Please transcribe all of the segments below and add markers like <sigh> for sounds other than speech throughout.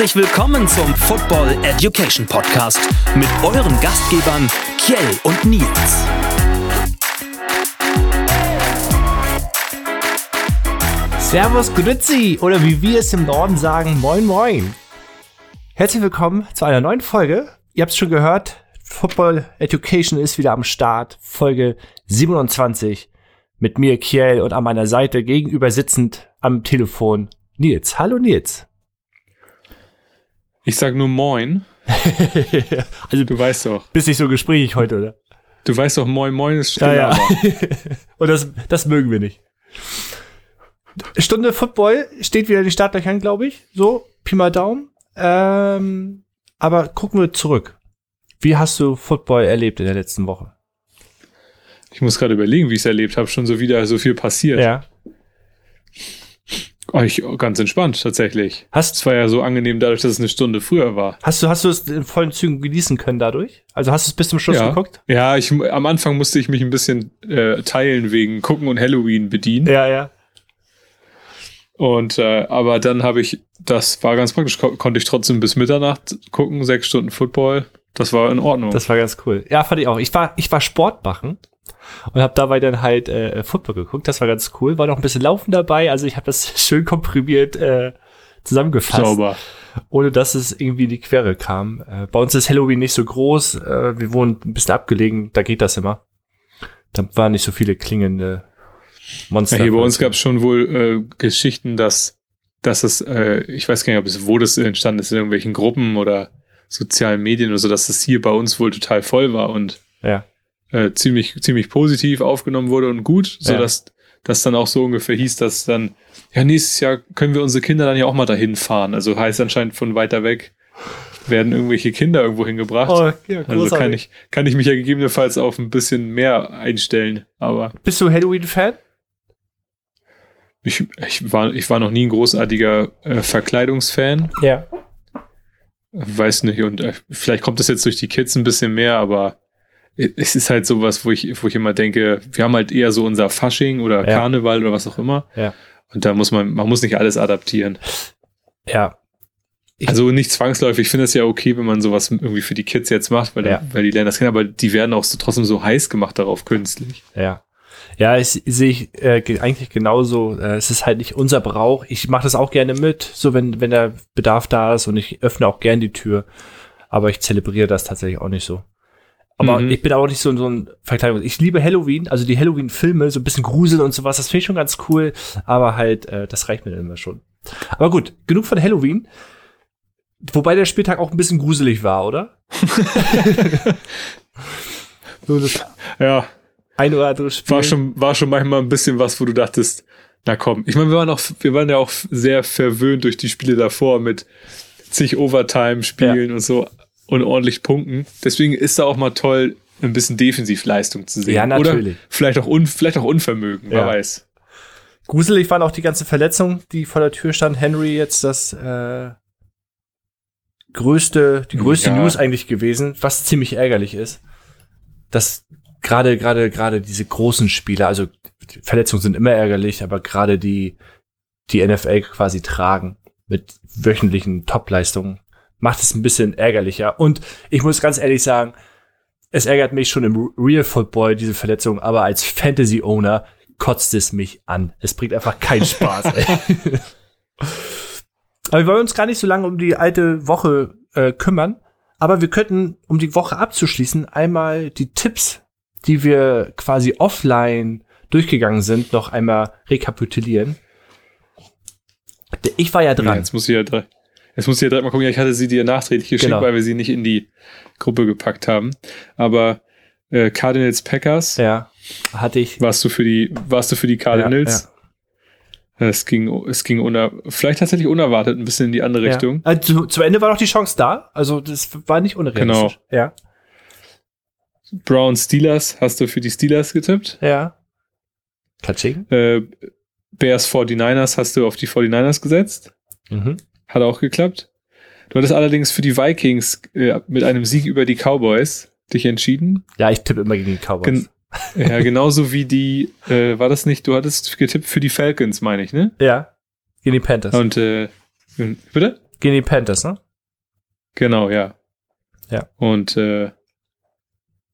Herzlich willkommen zum Football Education Podcast mit euren Gastgebern Kjell und Nils. Servus Grüezi oder wie wir es im Norden sagen, moin moin. Herzlich willkommen zu einer neuen Folge. Ihr habt es schon gehört, Football Education ist wieder am Start, Folge 27 mit mir Kiel und an meiner Seite gegenüber sitzend am Telefon Nils. Hallo Nils. Ich sag nur Moin. <laughs> also du weißt doch. Bist nicht so gesprächig heute, oder? Du weißt doch, Moin Moin ist still, ja, ja. <laughs> und das, das mögen wir nicht. Stunde Football steht wieder in die Startlöchern, glaube ich. So, Pi mal Daumen. Ähm, aber gucken wir zurück. Wie hast du Football erlebt in der letzten Woche? Ich muss gerade überlegen, wie ich es erlebt habe. Schon so wieder so viel passiert. Ja. Oh, ich, ganz entspannt tatsächlich. Hast es war ja so angenehm dadurch, dass es eine Stunde früher war. Hast du hast du es in vollen Zügen genießen können dadurch? Also hast du es bis zum Schluss ja. geguckt? Ja, ich am Anfang musste ich mich ein bisschen äh, teilen wegen gucken und Halloween bedienen. Ja, ja. Und äh, aber dann habe ich, das war ganz praktisch, ko konnte ich trotzdem bis Mitternacht gucken, sechs Stunden Football. Das war in Ordnung. Das war ganz cool. Ja, fand ich auch. Ich war, ich war Sport machen und habe dabei dann halt äh, Football geguckt. Das war ganz cool. War noch ein bisschen Laufen dabei. Also ich habe das <laughs> schön komprimiert äh, zusammengefasst. Sauber. Ohne dass es irgendwie in die Quere kam. Äh, bei uns ist Halloween nicht so groß. Äh, wir wohnen ein bisschen abgelegen. Da geht das immer. Da waren nicht so viele klingende Monster. Ja, hier bei uns gab es schon wohl äh, Geschichten, dass, dass es, äh, ich weiß gar nicht, ob es, wo das entstanden ist, in irgendwelchen Gruppen oder sozialen Medien oder so, dass es hier bei uns wohl total voll war und ja. Äh, ziemlich, ziemlich positiv aufgenommen wurde und gut, so ja. dass das dann auch so ungefähr hieß, dass dann, ja, nächstes Jahr können wir unsere Kinder dann ja auch mal dahin fahren. Also heißt anscheinend von weiter weg werden irgendwelche Kinder irgendwo hingebracht. Oh, ja, also kann ich, kann ich mich ja gegebenenfalls auf ein bisschen mehr einstellen. Aber. Bist du Halloween-Fan? Ich, ich, war, ich war noch nie ein großartiger äh, Verkleidungsfan. Ja. Weiß nicht, und äh, vielleicht kommt das jetzt durch die Kids ein bisschen mehr, aber es ist halt sowas, wo ich, wo ich immer denke, wir haben halt eher so unser Fasching oder ja. Karneval oder was auch immer. Ja. Und da muss man, man muss nicht alles adaptieren. Ja. Ich also nicht zwangsläufig. Ich finde es ja okay, wenn man sowas irgendwie für die Kids jetzt macht, weil, ja. weil die lernen das kennen, aber die werden auch so, trotzdem so heiß gemacht darauf künstlich. Ja. Ja, ich sehe ich äh, eigentlich genauso. Äh, es ist halt nicht unser Brauch. Ich mache das auch gerne mit, so wenn, wenn der Bedarf da ist und ich öffne auch gern die Tür. Aber ich zelebriere das tatsächlich auch nicht so. Aber mhm. ich bin auch nicht so, so ein Verkleidung. Ich liebe Halloween, also die Halloween-Filme, so ein bisschen Grusel und sowas, das finde ich schon ganz cool. Aber halt, äh, das reicht mir dann immer schon. Aber gut, genug von Halloween. Wobei der Spieltag auch ein bisschen gruselig war, oder? <laughs> so, ja, ein oder andere Spiel. War schon, war schon manchmal ein bisschen was, wo du dachtest, na komm. Ich meine, wir waren auch, wir waren ja auch sehr verwöhnt durch die Spiele davor mit zig Overtime-Spielen ja. und so und ordentlich Punkten. Deswegen ist da auch mal toll, ein bisschen Defensivleistung zu sehen. Ja, natürlich. Oder vielleicht auch, un, vielleicht auch Unvermögen, wer weiß. Gruselig waren auch die ganze Verletzung, die vor der Tür stand. Henry jetzt das äh, größte, die größte ja. News eigentlich gewesen, was ziemlich ärgerlich ist. Dass gerade, gerade, gerade diese großen Spieler, also Verletzungen sind immer ärgerlich, aber gerade die, die NFL quasi tragen mit wöchentlichen Topleistungen, macht es ein bisschen ärgerlicher. Und ich muss ganz ehrlich sagen, es ärgert mich schon im Real Football, diese Verletzung, aber als Fantasy-Owner kotzt es mich an. Es bringt einfach keinen Spaß. <laughs> aber wir wollen uns gar nicht so lange um die alte Woche äh, kümmern. Aber wir könnten, um die Woche abzuschließen, einmal die Tipps die wir quasi offline durchgegangen sind, noch einmal rekapitulieren. Ich war ja dran. Ja, jetzt muss ich ja direkt, jetzt muss ich ja direkt mal gucken. ich hatte sie dir nachträglich geschickt, genau. weil wir sie nicht in die Gruppe gepackt haben. Aber äh, Cardinals Packers. Ja, hatte ich. Warst du für die, warst du für die Cardinals? Ja, ja. Es ging, es ging uner, vielleicht tatsächlich unerwartet ein bisschen in die andere ja. Richtung. Also, zu Ende war noch die Chance da. Also, das war nicht unrealistisch. Genau. Ja. Brown Steelers, hast du für die Steelers getippt? Ja. Katsching? Äh, Bears 49ers hast du auf die 49ers gesetzt. Mhm. Hat auch geklappt. Du hattest allerdings für die Vikings äh, mit einem Sieg über die Cowboys dich entschieden. Ja, ich tippe immer gegen die Cowboys. Gen ja, <laughs> genauso wie die, äh, war das nicht, du hattest getippt für die Falcons, meine ich, ne? Ja, gegen die Panthers. Und, äh, bitte? Gegen die Panthers, ne? Genau, ja. Ja. Und äh,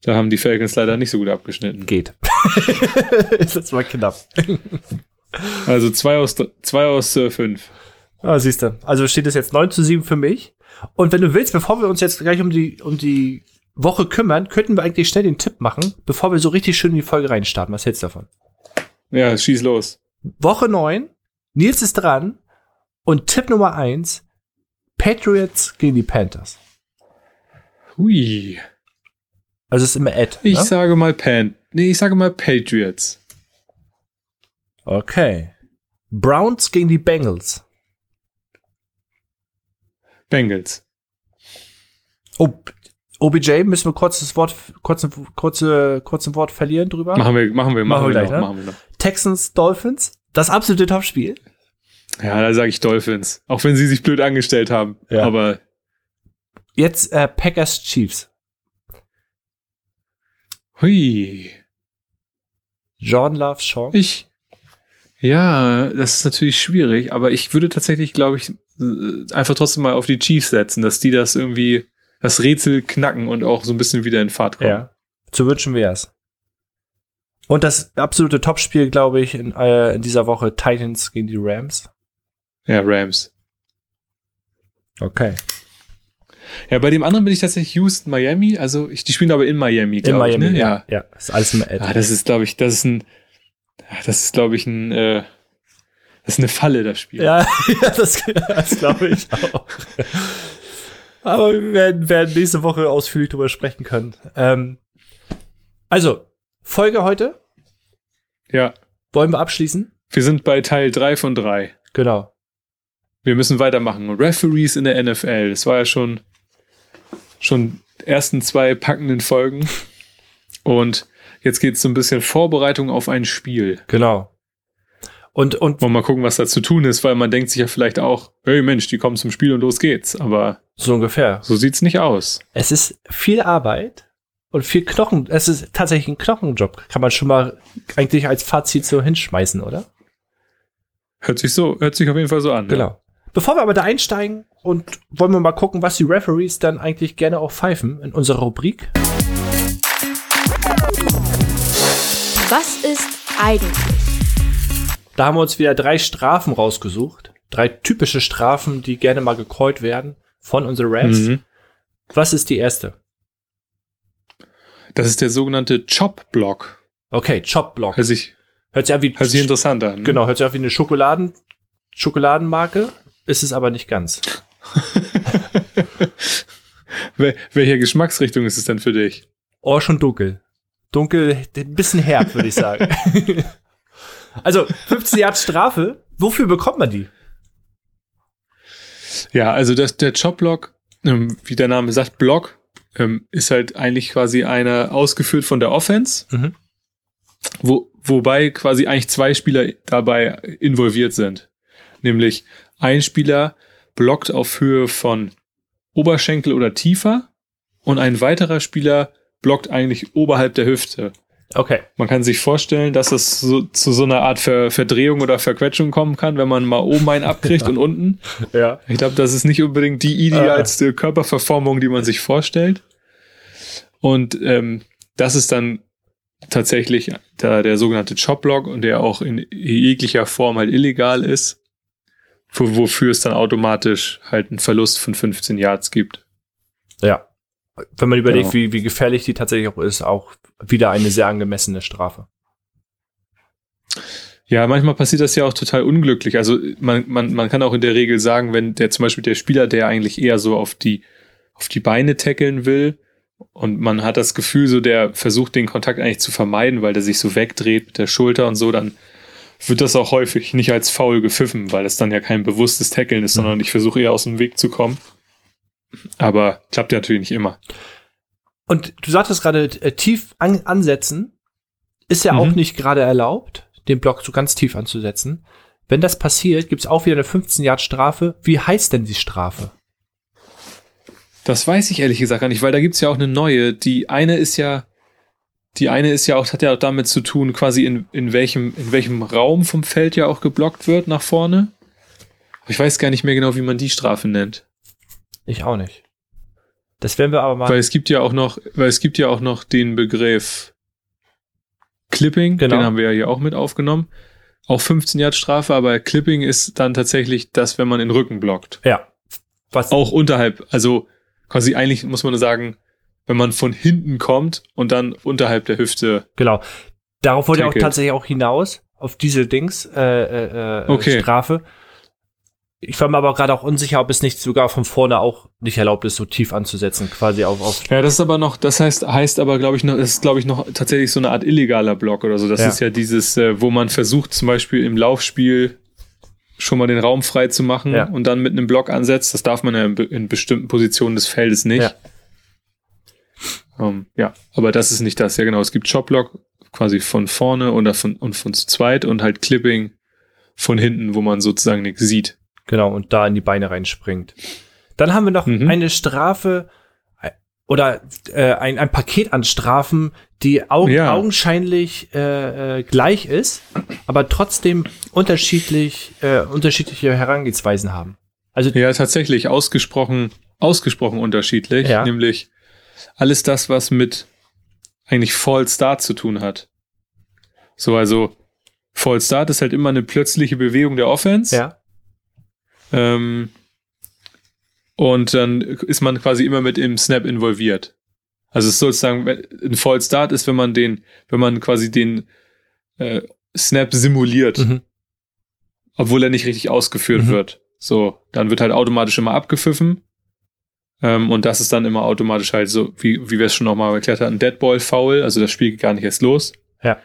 da haben die Falcons leider nicht so gut abgeschnitten. Geht. ist jetzt mal knapp. Also zwei aus, zwei aus äh, fünf. Ah, siehst du. Also steht es jetzt 9 zu 7 für mich. Und wenn du willst, bevor wir uns jetzt gleich um die, um die Woche kümmern, könnten wir eigentlich schnell den Tipp machen, bevor wir so richtig schön in die Folge reinstarten. Was hältst du davon? Ja, schieß los. Woche 9, Nils ist dran und Tipp Nummer 1, Patriots gegen die Panthers. Hui. Also es ist immer Ed. Ich ne? sage mal Pan. Nee, ich sage mal Patriots. Okay. Browns gegen die Bengals. Bengals. Oh, OBJ müssen wir kurz das Wort, kurz, kurze, kurz ein Wort verlieren drüber. Machen wir, machen wir, machen, Machen wir gleich, noch, ne? machen wir noch. Texans, Dolphins. Das absolute Topspiel. Ja, da sage ich Dolphins. Auch wenn sie sich blöd angestellt haben. Ja. Aber Jetzt äh, Packers, Chiefs. hui. Jordan Love, Sean. Ich. Ja, das ist natürlich schwierig, aber ich würde tatsächlich, glaube ich, einfach trotzdem mal auf die Chiefs setzen, dass die das irgendwie, das Rätsel knacken und auch so ein bisschen wieder in Fahrt kommen. Ja. Zu wünschen wir es. Und das absolute Topspiel, glaube ich, in, äh, in dieser Woche Titans gegen die Rams. ja, Rams. Okay. Ja, bei dem anderen bin ich tatsächlich Houston, Miami. Also, ich, die spielen aber in Miami, In glaube Miami, ich. Ne? ja. Ja, ist alles immer Ed. Ah, das ist, glaube ich, das ist ein, ah, das ist, glaube ich, ein, äh, das ist eine Falle, das Spiel. Ja, <laughs> ja das, das glaube ich auch. Aber wir werden, werden nächste Woche ausführlich drüber sprechen können. Ähm, also, Folge heute. ja. Wollen wir abschließen? Wir sind bei Teil 3 von 3. Genau. Wir müssen weitermachen. Referees in der NFL. Das war ja schon, schon ersten zwei packenden Folgen. Und jetzt geht es so ein bisschen Vorbereitung auf ein Spiel. Genau. Und, und Wollen wir mal gucken, was da zu tun ist, weil man denkt sich ja vielleicht auch, hey Mensch, die kommen zum Spiel und los geht's. Aber so ungefähr. so sieht's nicht aus. Es ist viel Arbeit und viel Knochen. Es ist tatsächlich ein Knochenjob. Kann man schon mal eigentlich als Fazit so hinschmeißen, oder? Hört sich so, hört sich auf jeden Fall so an. Genau. Bevor wir aber da einsteigen und wollen wir mal gucken, was die Referees dann eigentlich gerne auch pfeifen in unserer Rubrik. Was ist eigentlich? Da haben wir uns wieder drei Strafen rausgesucht. Drei typische Strafen, die gerne mal gecallt werden von unseren Rams. Mhm. Was ist die erste? Das ist der sogenannte Chop-Block. Okay, Chop Block. Hört sich, Hört sich an wie, hört sich interessant an. genau, hört sich an wie eine Schokoladen, Schokoladenmarke. Ist es aber nicht ganz. <laughs> Wel welche Geschmacksrichtung ist es denn für dich? Oh, schon dunkel. Dunkel, ein bisschen herb, würde ich sagen. <laughs> also, 15 Jahre Strafe. Wofür bekommt man die? Ja, also das, der Chop-Block, ähm, wie der Name sagt, Block, ähm, ist halt eigentlich quasi einer ausgeführt von der Offense, Mhm. wo, wobei quasi eigentlich zwei Spieler dabei involviert sind. Nämlich ein Spieler blockt auf Höhe von Oberschenkel oder tiefer und ein weiterer Spieler blockt eigentlich oberhalb der Hüfte. Okay. Man kann sich vorstellen, dass es so, zu so einer Art Ver Verdrehung oder Verquetschung kommen kann, wenn man mal oben einen abkriegt <laughs> und unten. Ja. Ich glaube, das ist nicht unbedingt die idealste Körperverformung, die man sich vorstellt. Und ähm, das ist dann tatsächlich der, der sogenannte Chop-Block und der auch in jeglicher Form halt illegal ist, wo, wofür es dann automatisch halt einen Verlust von 15 Yards gibt. Ja. Wenn man überlegt, Genau. wie, wie gefährlich die tatsächlich auch ist, auch wieder eine sehr angemessene Strafe. Ja, manchmal passiert das ja auch total unglücklich. Also man, man, man kann auch in der Regel sagen, wenn der zum Beispiel der Spieler, der eigentlich eher so auf die, auf die Beine tackeln will und man hat das Gefühl, so der versucht den Kontakt eigentlich zu vermeiden, weil der sich so wegdreht mit der Schulter und so, dann wird das auch häufig nicht als faul gepfiffen, weil es dann ja kein bewusstes Tackeln ist, sondern ich versuche eher aus dem Weg zu kommen. Aber klappt ja natürlich nicht immer. Und du sagtest gerade, äh, tief an, ansetzen ist ja Mhm. auch nicht gerade erlaubt, den Block so ganz tief anzusetzen. Wenn das passiert, gibt es auch wieder eine 15 Yard Strafe. Wie heißt denn die Strafe? Das weiß ich ehrlich gesagt gar nicht, weil da gibt's ja auch eine neue. Die eine ist ja, die eine ist ja auch, hat ja auch damit zu tun, quasi in, in welchem, in welchem Raum vom Feld ja auch geblockt wird nach vorne. Ich weiß gar nicht mehr genau, wie man die Strafe nennt. Ich auch nicht. Das werden wir aber mal. Weil es gibt ja auch noch, weil es gibt ja auch noch den Begriff Clipping, Genau. den haben wir ja hier auch mit aufgenommen. Auch 15 Yard Strafe, aber Clipping ist dann tatsächlich das, wenn man den Rücken blockt. ja. Was, Auch unterhalb, also quasi eigentlich muss man sagen, wenn man von hinten kommt und dann unterhalb der Hüfte. Genau. Darauf wollte ich auch tatsächlich auch hinaus, auf diese Dings, äh, äh, äh, Okay. Strafe. Ich war mir aber gerade auch unsicher, ob es nicht sogar von vorne auch nicht erlaubt ist, so tief anzusetzen, quasi auf, auf Ja, das ist aber noch, das heißt, heißt aber, glaube ich, noch, das ist, glaube ich, noch tatsächlich so eine Art illegaler Block oder so. Das Ja. ist ja dieses, äh, wo man versucht, zum Beispiel im Laufspiel schon mal den Raum frei zu machen Ja. und dann mit einem Block ansetzt. Das darf man ja in, be- in bestimmten Positionen des Feldes nicht. Ja. Ähm, ja, aber das ist nicht das. Ja, genau. Es gibt Shopblock quasi von vorne oder von, und von zu zweit und halt Clipping von hinten, wo man sozusagen nichts sieht. Genau, und da in die Beine reinspringt. Dann haben wir noch Mhm. eine Strafe äh, oder äh, ein, ein Paket an Strafen, die au Ja. augenscheinlich äh, äh, gleich ist, aber trotzdem unterschiedlich, äh, unterschiedliche Herangehensweisen haben. Also Ja, tatsächlich ausgesprochen, ausgesprochen unterschiedlich. Ja. Nämlich alles das, was mit eigentlich Fall Start zu tun hat. So, also Fall Start ist halt immer eine plötzliche Bewegung der Offense. ja, Ähm, und dann ist man quasi immer mit im Snap involviert. Also es ist sozusagen, ein Fall Start ist, wenn man den, wenn man quasi den äh, Snap simuliert mhm. obwohl er nicht richtig ausgeführt Mhm. wird. So, dann wird halt automatisch immer abgepfiffen. Ähm, und das ist dann immer automatisch halt so, wie, wie wir es schon nochmal erklärt hatten, Deadball Foul, also das Spiel geht gar nicht erst los. Ja.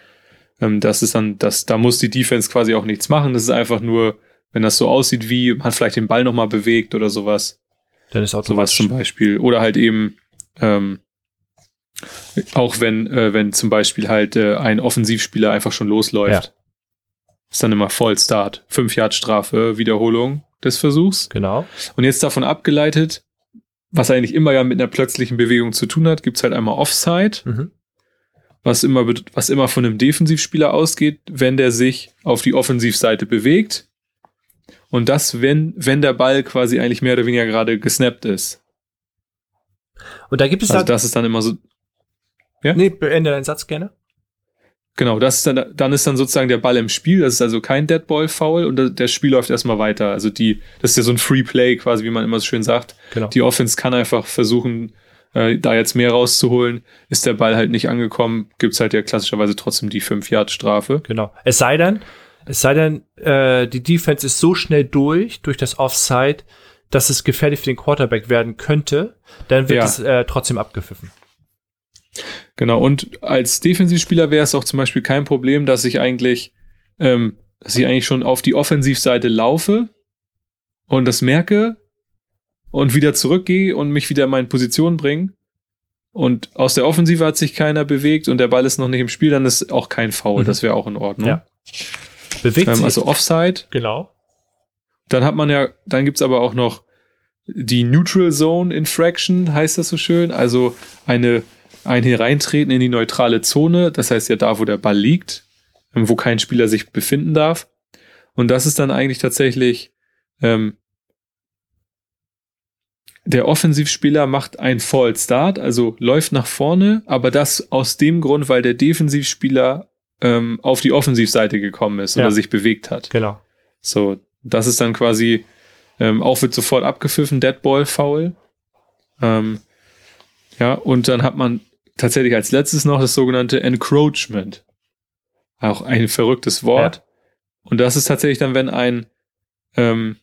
Ähm, das ist dann, das, da muss die Defense quasi auch nichts machen. Das ist einfach nur, wenn das so aussieht, wie man vielleicht den Ball nochmal bewegt oder sowas. dann ist Sowas automatisch. zum Beispiel. Oder halt eben, ähm, auch wenn, äh, wenn zum Beispiel halt äh, ein Offensivspieler einfach schon losläuft. Ist dann immer Voll Start. Fünf Yard Strafe, Wiederholung des Versuchs. Genau. Und jetzt davon abgeleitet, was eigentlich immer ja mit einer plötzlichen Bewegung zu tun hat, gibt's halt einmal Offside, Mhm. was immer, was immer von einem Defensivspieler ausgeht, wenn der sich auf die Offensivseite bewegt. Und das, wenn, wenn der Ball quasi eigentlich mehr oder weniger gerade gesnappt ist. Und da gibt es Also da. das ist dann immer so, ja? Nee, beende deinen Satz gerne. genau, das ist dann, dann ist dann sozusagen der Ball im Spiel, das ist also kein Deadball-Foul und das- der Spiel läuft erstmal weiter. Also die, das ist ja so ein Free Play quasi, wie man immer so schön sagt. Genau. Die Offense kann einfach versuchen, äh, da jetzt mehr rauszuholen. Ist der Ball halt nicht angekommen, gibt's halt ja klassischerweise trotzdem die 5-Yard-Strafe. Genau. Es sei denn, es sei denn, äh, die Defense ist so schnell durch, durch das Offside, dass es gefährlich für den Quarterback werden könnte, dann wird Ja. es äh, trotzdem abgepfiffen. Genau, und als Defensivspieler wäre es auch zum Beispiel kein Problem, dass ich eigentlich, ähm, dass ich eigentlich schon auf die Offensivseite laufe und das merke und wieder zurückgehe und mich wieder in meine Position bringe. Und aus der Offensive hat sich keiner bewegt und der Ball ist noch nicht im Spiel, dann ist auch kein Foul. Mhm. Das wäre auch in Ordnung. Ja. Bewegt Ähm, sich. also Offside. genau. Dann hat man ja, dann gibt's aber auch noch die Neutral Zone Infraction, heißt das so schön. Also eine, ein Hereintreten in die neutrale Zone, das heißt ja da, wo der Ball liegt, ähm, wo kein Spieler sich befinden darf. Und das ist dann eigentlich tatsächlich, ähm, der Offensivspieler macht einen Fall Start, also läuft nach vorne, aber das aus dem Grund, weil der Defensivspieler ähm, auf die Offensivseite gekommen ist Ja. oder sich bewegt hat. Genau. So, das ist dann quasi, ähm, auch wird sofort abgepfiffen, Deadball Foul. Ähm, ja, und dann hat man tatsächlich als letztes noch das sogenannte Encroachment. Auch ein verrücktes Wort. Und das ist tatsächlich dann, wenn ein, ähm,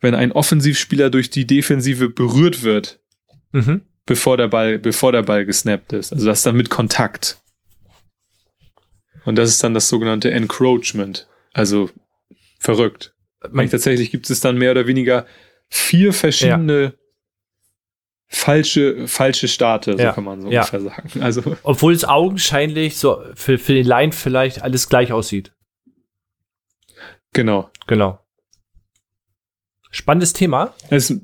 wenn ein Offensivspieler durch die Defensive berührt wird, Mhm. bevor der Ball, bevor der Ball gesnappt ist. Also das ist dann mit Kontakt. Und das ist dann das sogenannte Encroachment. Also verrückt. Man, Tatsächlich gibt es dann mehr oder weniger vier verschiedene falsche, falsche Starte, so Ja. kann man so Ja. ungefähr sagen. Also <laughs> obwohl es augenscheinlich so für, für den Line vielleicht alles gleich aussieht. genau. Genau. Spannendes Thema. Es,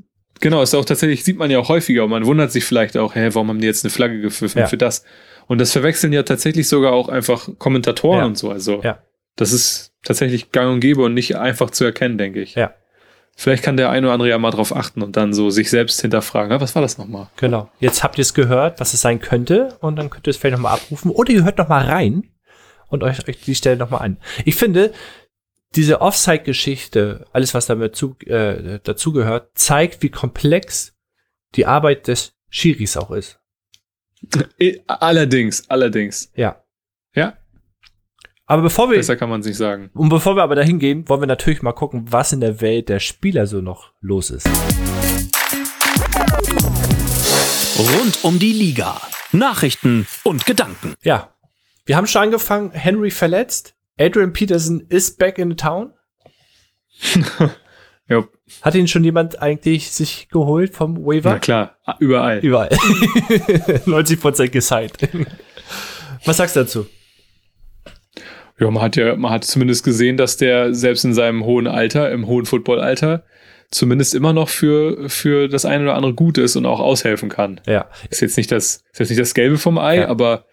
genau, ist auch tatsächlich, sieht man ja auch häufiger und man wundert sich vielleicht auch, hä, warum haben die jetzt eine Flagge gepfiffen Ja. für das? Und das verwechseln ja tatsächlich sogar auch einfach Kommentatoren Ja. und so. Also Ja. das ist tatsächlich gang und gäbe und nicht einfach zu erkennen, denke ich. Ja. vielleicht kann der eine oder andere ja mal drauf achten und dann so sich selbst hinterfragen. Ja, was war das nochmal? Genau. Jetzt habt ihr es gehört, was es sein könnte und dann könnt ihr es vielleicht nochmal abrufen oder ihr hört nochmal rein und euch, euch die Stelle nochmal an. Ich finde, diese Offside-Geschichte, alles was damit zu, äh, dazugehört, zeigt, wie komplex die Arbeit des Schiris auch ist. Allerdings, allerdings. Ja. Ja, Aber bevor wir, besser kann man sich sagen. und bevor wir aber dahin gehen, wollen wir natürlich mal gucken, was in der Welt der Spieler so noch los ist. Rund um die Liga. Nachrichten und Gedanken. Ja. Wir haben schon angefangen, Henry verletzt. Adrian Peterson ist back in the town. <laughs> Ja, Hat ihn schon jemand eigentlich sich geholt vom na Waiver? klar, überall. Überall. <laughs> <laughs> 90% gesigned. Was sagst du dazu? Ja, man hat ja, man hat zumindest gesehen, dass der selbst in seinem hohen Alter, im hohen Footballalter, zumindest immer noch für, für das eine oder andere gut ist und auch aushelfen kann. Ja. Ist jetzt nicht das, ist jetzt nicht das Gelbe vom Ei, Ja. aber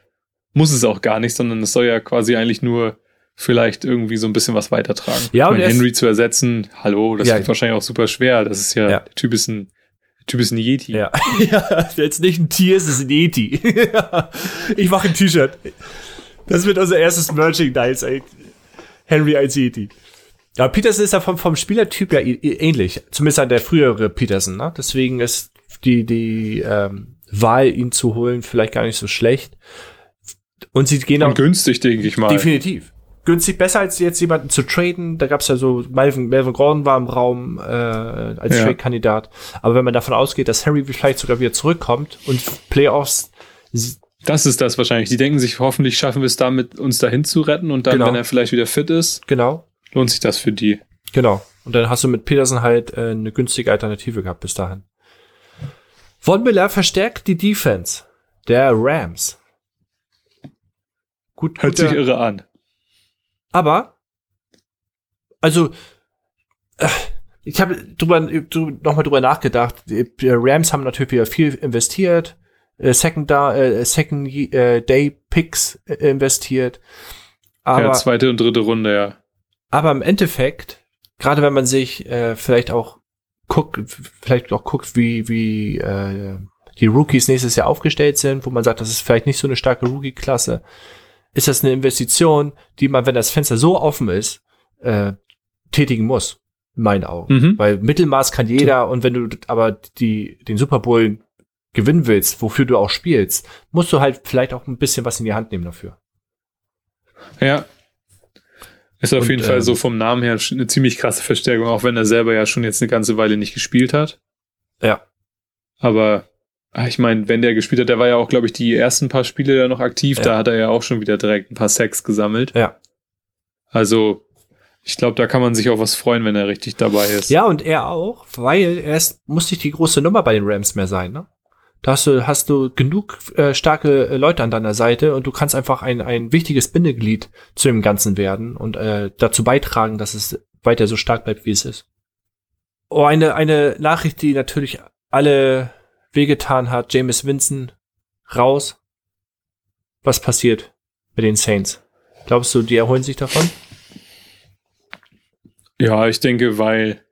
muss es auch gar nicht, sondern es soll ja quasi eigentlich nur vielleicht irgendwie so ein bisschen was weitertragen. Ja, ich meine, Henry zu ersetzen, hallo, das Ja. wird wahrscheinlich auch super schwer. Das ist ja, Ja. der Typ ist ein, Typ ist ein Yeti. Ja. <laughs> ja. Jetzt nicht ein Tier, es ist ein Yeti. <laughs> ich mache ein T-Shirt. Das wird unser erstes Merchandise, ey. Henry als Yeti. Ja, Peterson ist ja vom, vom Spielertyp ja ähnlich. Zumindest an der frühere Peterson, ne? Deswegen ist die, die ähm, Wahl, ihn zu holen, vielleicht gar nicht so schlecht. Und sie gehen auch Und günstig, denke ich mal. definitiv. Günstig besser als jetzt jemanden zu traden. Da gab's ja so, Melvin, Melvin Gordon war im Raum äh, als Ja. Trade-Kandidat. Aber wenn man davon ausgeht, dass Harry vielleicht sogar wieder zurückkommt und Playoffs Das ist das wahrscheinlich. Die denken sich, hoffentlich schaffen wir es damit, uns dahin zu retten und dann, Genau. wenn er vielleicht wieder fit ist, Genau, lohnt sich das für die. genau. Und dann hast du mit Peterson halt äh, eine günstige Alternative gehabt bis dahin. Von Miller verstärkt die Defense der Rams. Gut, Hört guter- sich irre an. Aber, also, äh, ich habe drüber, drü- nochmal drüber nachgedacht. Die Rams haben natürlich wieder viel investiert, äh, Second, äh, Second äh, Day Picks äh, investiert. Aber, ja, zweite und dritte Runde, ja. aber im Endeffekt, gerade wenn man sich äh, vielleicht auch guckt, vielleicht auch guckt, wie, wie äh, die Rookies nächstes Jahr aufgestellt sind, wo man sagt, das ist vielleicht nicht so eine starke Rookie-Klasse, ist das eine Investition, die man, wenn das Fenster so offen ist, äh, tätigen muss, in meinen Augen. Mhm. Weil Mittelmaß kann jeder und wenn du aber die, den Super Bowl gewinnen willst, wofür du auch spielst, musst du halt vielleicht auch ein bisschen was in die Hand nehmen dafür. Ja. Ist auf Und, jeden Fall ähm, so vom Namen her eine ziemlich krasse Verstärkung, auch wenn er selber ja schon jetzt eine ganze Weile nicht gespielt hat. Ja. Aber ich meine, wenn der gespielt hat, der war ja auch, glaube ich, die ersten paar Spiele da noch aktiv, Ja. da hat er ja auch schon wieder direkt ein paar Sacks gesammelt. Ja. Also, ich glaube, da kann man sich auch was freuen, wenn er richtig dabei ist. Ja, und er auch, weil er ist, muss nicht die große Nummer bei den Rams mehr sein, ne? Da hast du, hast du genug äh, starke äh, Leute an deiner Seite und du kannst einfach ein, ein wichtiges Bindeglied zu dem Ganzen werden und äh, dazu beitragen, dass es weiter so stark bleibt, wie es ist. Oh, eine, eine Nachricht, die natürlich alle wehgetan hat, James Winston raus. Was passiert mit den Saints? Glaubst du, die erholen sich davon? Ja, ich denke, weil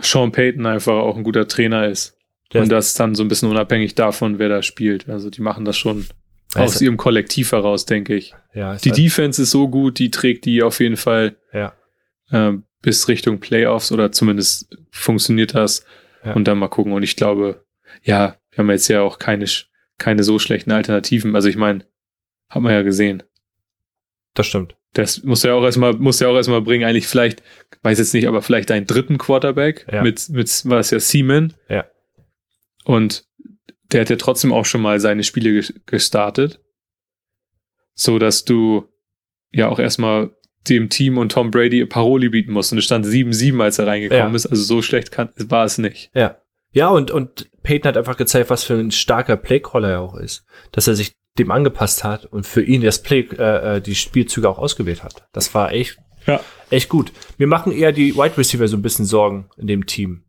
Sean Payton einfach auch ein guter Trainer ist. Der und das dann so ein bisschen unabhängig davon, wer da spielt. Also die machen das schon aus Also- ihrem Kollektiv heraus, denke ich. ja, ist Die halt- Defense ist so gut, die trägt die auf jeden Fall ja. äh, bis Richtung Playoffs oder zumindest funktioniert das. Ja. Und dann mal gucken. Und ich glaube, ja, wir haben jetzt ja auch keine, keine so schlechten Alternativen. Also ich meine, hat man ja gesehen. Das stimmt. Das muss ja auch erstmal, muss ja auch erstmal bringen, eigentlich vielleicht, weiß jetzt nicht, aber vielleicht einen dritten Quarterback Ja. mit, mit, war es ja Seaman. Ja. Und der hat ja trotzdem auch schon mal seine Spiele ges- gestartet. So dass du ja auch erstmal dem Team und Tom Brady Paroli bieten musst. Und es stand 7-7, als er reingekommen Ja. ist. Also so schlecht kann, war es nicht. Ja. Ja, und, und Peyton hat einfach gezeigt, was für ein starker Playcaller er auch ist. Dass er sich dem angepasst hat und für ihn das Play, äh, äh, die Spielzüge auch ausgewählt hat. Das war echt, Ja. echt gut. Wir machen eher die Wide Receiver so ein bisschen Sorgen in dem Team.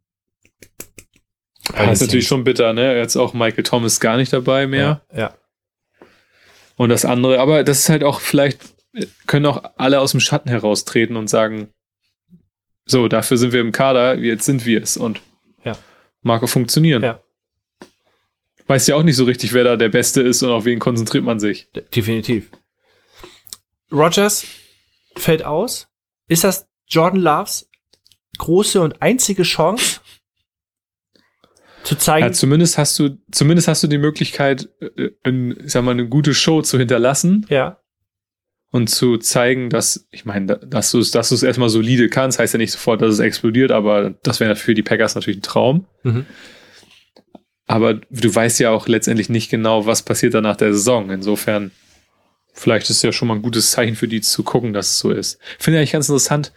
Bei Das ist natürlich schon bitter, ne? Jetzt auch Michael Thomas gar nicht dabei mehr. Ja, ja. Und das andere, aber das ist halt auch vielleicht, können auch alle aus dem Schatten heraustreten und sagen, so, dafür sind wir im Kader, jetzt sind wir es und Ja. mag auch funktionieren. Ja. Weiß ja auch nicht so richtig, wer da der Beste ist und auf wen konzentriert man sich. Definitiv. Rogers fällt aus. Ist das Jordan Loves große und einzige Chance zu zeigen? Ja, zumindest hast du, zumindest hast du die Möglichkeit, äh, ein, ich sag mal, eine gute Show zu hinterlassen ja, und zu zeigen, dass, ich meine, da- dass du es, dass du es erstmal solide kannst, heißt ja nicht sofort, dass es explodiert, aber das wäre für die Packers natürlich ein Traum. Mhm. Aber du weißt ja auch letztendlich nicht genau, was passiert dann nach der Saison. Insofern, vielleicht ist es ja schon mal ein gutes Zeichen für die zu gucken, dass es so ist. Finde ich eigentlich ganz interessant,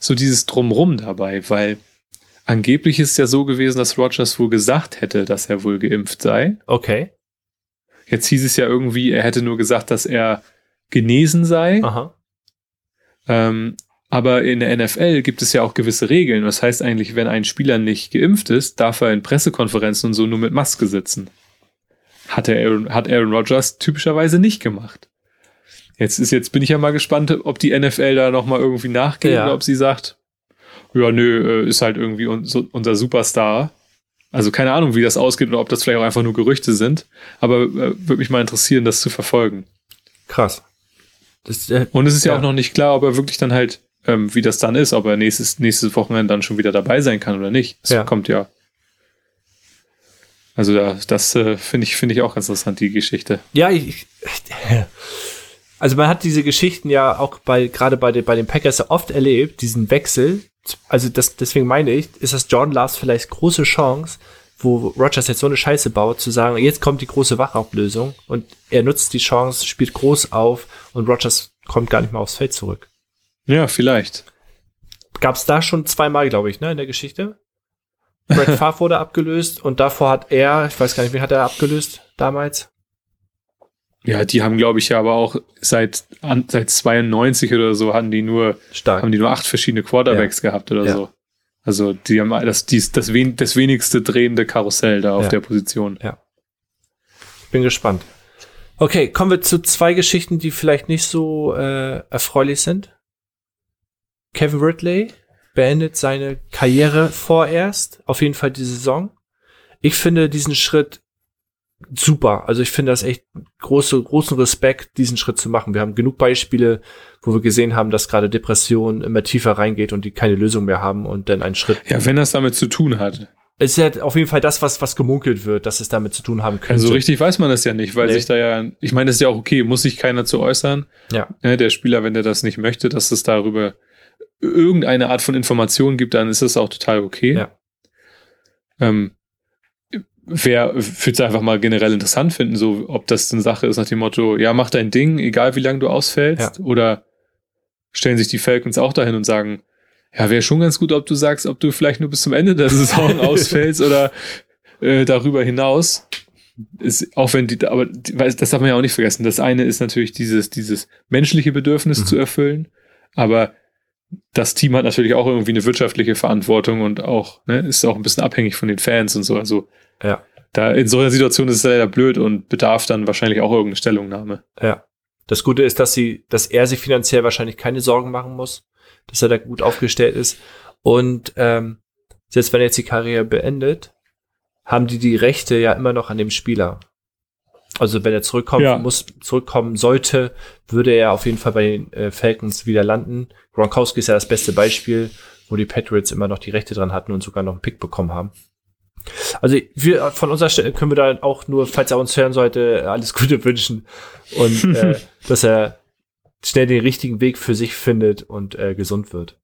so dieses Drumrum dabei, weil angeblich ist es ja so gewesen, dass Rogers wohl gesagt hätte, dass er wohl geimpft sei. okay. Jetzt hieß es ja irgendwie, er hätte nur gesagt, dass er genesen sei. Ähm, aber in der NFL gibt es ja auch gewisse Regeln. Das heißt eigentlich, wenn ein Spieler nicht geimpft ist, darf er in Pressekonferenzen und so nur mit Maske sitzen. Hat, er Aaron, hat Aaron Rodgers typischerweise nicht gemacht. Jetzt ist jetzt bin ich ja mal gespannt, ob die NFL da noch mal irgendwie nachgeht Ja. oder ob sie sagt, ja nö, äh, ist halt irgendwie unser Superstar. Also keine Ahnung, wie das ausgeht oder ob das vielleicht auch einfach nur Gerüchte sind. Aber äh, würde mich mal interessieren, das zu verfolgen. Krass. Das, äh, Und es ist ja, Ja. auch noch nicht klar, ob er wirklich dann halt, ähm, wie das dann ist, ob er nächstes, nächstes Wochenende dann schon wieder dabei sein kann oder nicht. Das Ja. kommt ja. Also da, das äh, finde ich, finde ich auch ganz interessant, die Geschichte. ja, ich, <laughs> also man hat diese Geschichten ja auch bei, gerade bei, den- bei den Packers oft erlebt, diesen Wechsel. Also das, deswegen meine ich, ist das Jordan Loves vielleicht große Chance, wo Rogers jetzt so eine Scheiße baut, zu sagen, jetzt kommt die große Wachablösung und er nutzt die Chance, spielt groß auf und Rogers kommt gar nicht mehr aufs Feld zurück. Ja, vielleicht. Gab es da schon zweimal, glaube ich, ne, in der Geschichte? Brett <laughs> Favre wurde abgelöst und davor hat er, ich weiß gar nicht, wen hat er abgelöst damals? Ja, die haben, glaube ich, ja aber auch seit, an, seit 92 oder so hatten die nur, Stark. haben die nur acht verschiedene Quarterbacks gehabt oder Ja. so. Also die haben das, dies, das, wen, das wenigste drehende Karussell da auf Ja. der Position. Bin gespannt. Okay, kommen wir zu zwei Geschichten, die vielleicht nicht so äh, erfreulich sind. Kevin Ridley beendet seine Karriere vorerst, auf jeden Fall die Saison. Ich finde diesen Schritt super. Also ich finde das echt große, großen Respekt, diesen Schritt zu machen. Wir haben genug Beispiele, wo wir gesehen haben, dass gerade Depression immer tiefer reingeht und die keine Lösung mehr haben und dann einen Schritt. Ja, wenn das damit zu tun hat. Es ist ja auf jeden Fall das, was, was gemunkelt wird, dass es damit zu tun haben könnte. Also richtig weiß man das ja nicht, weil Nee. sich da ja, ich meine, das ist ja auch okay, muss sich keiner zu äußern. Ja. Ne, der Spieler, wenn der das nicht möchte, dass es darüber irgendeine Art von Information gibt, dann ist das auch total okay. Ja. Ähm, wer würde es einfach mal generell interessant finden, so ob das eine Sache ist nach dem Motto, ja, mach dein Ding, egal wie lange du ausfällst, oder stellen sich die Falcons auch dahin und sagen, ja, wäre schon ganz gut, ob du sagst, ob du vielleicht nur bis zum Ende der Saison <laughs> ausfällst oder äh, darüber hinaus. Ist, auch wenn die, aber das darf man ja auch nicht vergessen. Das eine ist natürlich dieses, dieses menschliche Bedürfnis Mhm. zu erfüllen, aber das Team hat natürlich auch irgendwie eine wirtschaftliche Verantwortung und auch, ne, ist auch ein bisschen abhängig von den Fans und so. Also Ja. da in so einer Situation ist es leider blöd und bedarf dann wahrscheinlich auch irgendeine Stellungnahme. Ja. Das Gute ist, dass sie, dass er sich finanziell wahrscheinlich keine Sorgen machen muss, dass er da gut aufgestellt ist. Und ähm, selbst wenn er jetzt die Karriere beendet, haben die die Rechte ja immer noch an dem Spieler. Also wenn er zurückkommt, Ja. muss zurückkommen sollte, würde er auf jeden Fall bei den äh, Falcons wieder landen. Gronkowski ist ja das beste Beispiel, wo die Patriots immer noch die Rechte dran hatten und sogar noch einen Pick bekommen haben. Also wir von unserer Stelle können wir da auch nur, falls er uns hören sollte, alles Gute wünschen und <laughs> äh, dass er schnell den richtigen Weg für sich findet und äh, gesund wird.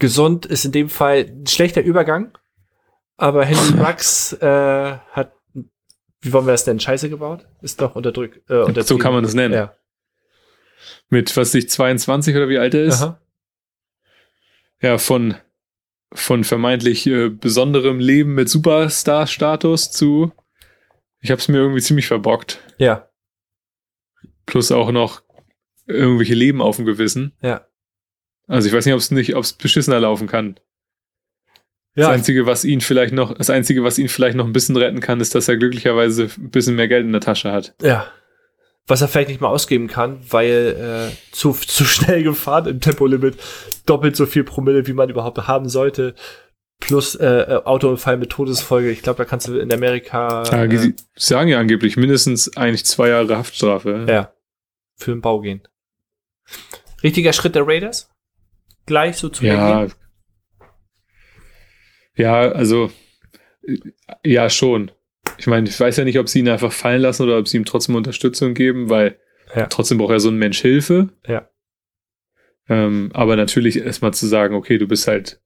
Gesund ist in dem Fall ein schlechter Übergang, aber Henry <laughs> Rux äh, hat, wie wollen wir das denn, Scheiße gebaut? Ist doch unterdrückt. Äh. So kann man das nennen. Ja. Mit, was ich, 22 oder wie alt er ist? Aha. Ja, von, von vermeintlich äh, besonderem Leben mit Superstar-Status zu, ich habe es mir irgendwie ziemlich verbockt. Ja, Plus auch noch irgendwelche Leben auf dem Gewissen. ja. Also ich weiß nicht, ob es nicht, ob es beschissener laufen kann. Das Ja, Einzige, was ihn vielleicht noch, das Einzige, was ihn vielleicht noch ein bisschen retten kann, ist, dass er glücklicherweise ein bisschen mehr Geld in der Tasche hat. ja. Was er vielleicht nicht mal ausgeben kann, weil äh, zu, zu schnell gefahren im Tempolimit doppelt so viel Promille, wie man überhaupt haben sollte. Plus äh, äh Autounfall mit Todesfolge. Ich glaube, da kannst du in Amerika. Ja, äh, sie sagen ja angeblich mindestens eigentlich zwei Jahre Haftstrafe. ja, für den Bau gehen. Richtiger Schritt der Raiders? Gleich so zu Ja, ja, also äh, ja schon. Ich meine, ich weiß ja nicht, ob sie ihn einfach fallen lassen oder ob sie ihm trotzdem Unterstützung geben, weil Ja. trotzdem braucht ja so ein Mensch Hilfe. Ja. Ähm, aber natürlich erstmal zu sagen, okay, du bist halt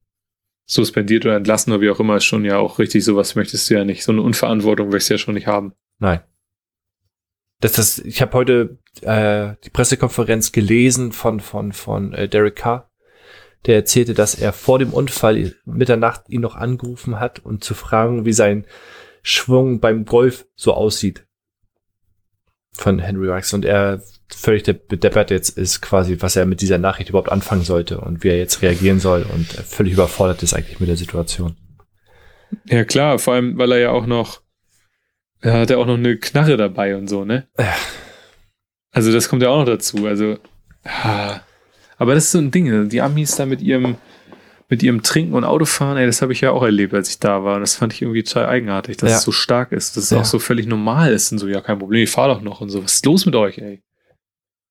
suspendiert oder entlassen oder wie auch immer, ist schon ja auch richtig. Sowas möchtest du ja nicht. So eine Unverantwortung möchtest du ja schon nicht haben. Nein. Das, das, ich habe heute äh, die Pressekonferenz gelesen von, von, von äh, Derek Carr. Der erzählte, dass er vor dem Unfall Mitternacht ihn noch angerufen hat, um zu fragen, wie sein Schwung beim Golf so aussieht. Von Henry Rux. Und er völlig de- bedeppert jetzt ist quasi, was er mit dieser Nachricht überhaupt anfangen sollte und wie er jetzt reagieren soll und er völlig überfordert ist eigentlich mit der Situation. Ja, klar, vor allem, weil er ja auch noch, er hat ja auch noch eine Knarre dabei und so, ne? Ja. Also, das kommt ja auch noch dazu. Also, ah. aber das ist so ein Ding, ne? die Amis da mit ihrem, mit ihrem Trinken und Autofahren, ey, das habe ich ja auch erlebt, als ich da war. Und das fand ich irgendwie total eigenartig, dass Ja. es so stark ist, dass es Ja. auch so völlig normal ist und so, ja, kein Problem, ich fahr doch noch und so. Was ist los mit euch, ey?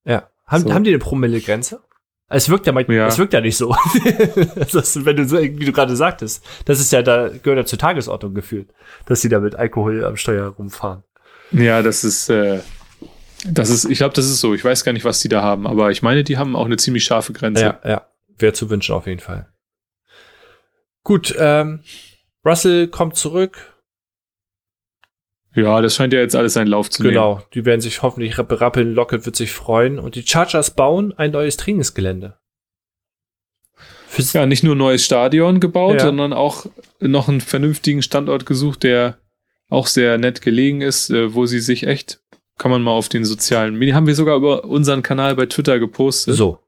Ja. Haben, So. haben die eine Promillegrenze? Es wirkt ja, manchmal, Ja. es wirkt ja nicht so. <laughs> das wenn du so, wie du gerade sagtest, das ist ja da, gehört ja zur Tagesordnung gefühlt, dass sie da mit Alkohol am Steuer rumfahren. Ja, das ist, äh, das ist, ich glaube, das ist so. Ich weiß gar nicht, was die da haben, aber ich meine, die haben auch eine ziemlich scharfe Grenze. Ja, ja. Wäre zu wünschen auf jeden Fall. Gut, ähm, Russell kommt zurück. Ja, das scheint ja jetzt alles seinen Lauf zu nehmen. Genau, die werden sich hoffentlich berappeln. Lockett wird sich freuen. Und die Chargers bauen ein neues Trainingsgelände. Fürs, Ja, nicht nur ein neues Stadion gebaut, Ja. sondern auch noch einen vernünftigen Standort gesucht, der auch sehr nett gelegen ist, äh, wo sie sich echt, kann man mal auf den sozialen Medien, haben wir sogar über unseren Kanal bei Twitter gepostet. so.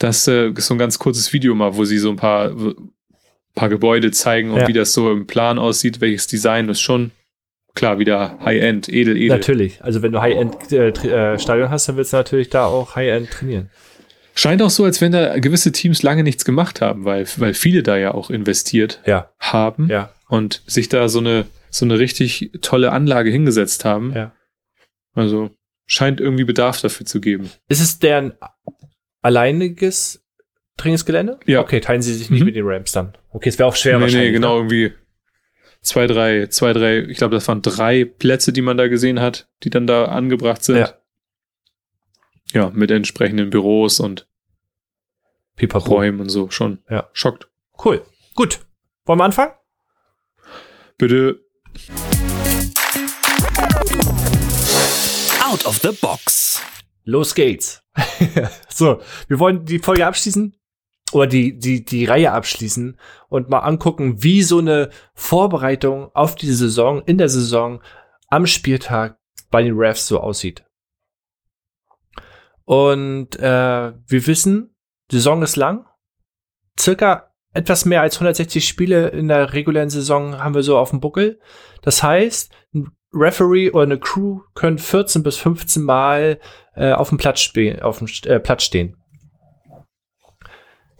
Das äh, ist so ein ganz kurzes Video mal, wo sie so ein paar, paar Gebäude zeigen und Ja. wie das so im Plan aussieht, welches Design ist schon klar wieder High-End, edel, edel. Natürlich. Also wenn du High-End-Stadion hast, dann willst du natürlich da auch High-End trainieren. Scheint auch so, als wenn da gewisse Teams lange nichts gemacht haben, weil, weil viele da ja auch investiert Ja, haben. ja, und sich da so eine, so eine richtig tolle Anlage hingesetzt haben. ja. Also scheint irgendwie Bedarf dafür zu geben. Ist es deren alleiniges Trainingsgelände? Ja. Okay, teilen sie sich nicht Mhm. mit den Rams dann. Okay, es wäre auch schwer nee, wahrscheinlich. nee, genau, Ne? irgendwie zwei, drei, zwei, drei, ich glaube, das waren drei Plätze, die man da gesehen hat, die dann da angebracht sind. Ja. Ja, mit entsprechenden Büros und Pipapo. Räumen und so. Schon Ja. schockt. Cool. Gut. Wollen wir anfangen? Bitte. Out of the box. Los geht's. <laughs> so, wir wollen die Folge abschließen oder die, die, die Reihe abschließen und mal angucken, wie so eine Vorbereitung auf die Saison, in der Saison, am Spieltag bei den Refs so aussieht. Und äh, wir wissen, die Saison ist lang. Circa etwas mehr als 160 Spiele in der regulären Saison haben wir so auf dem Buckel. Das heißt, ein Referee oder eine Crew können 14 bis 15 Mal äh, auf dem Platz, spe- auf dem äh, Platz stehen.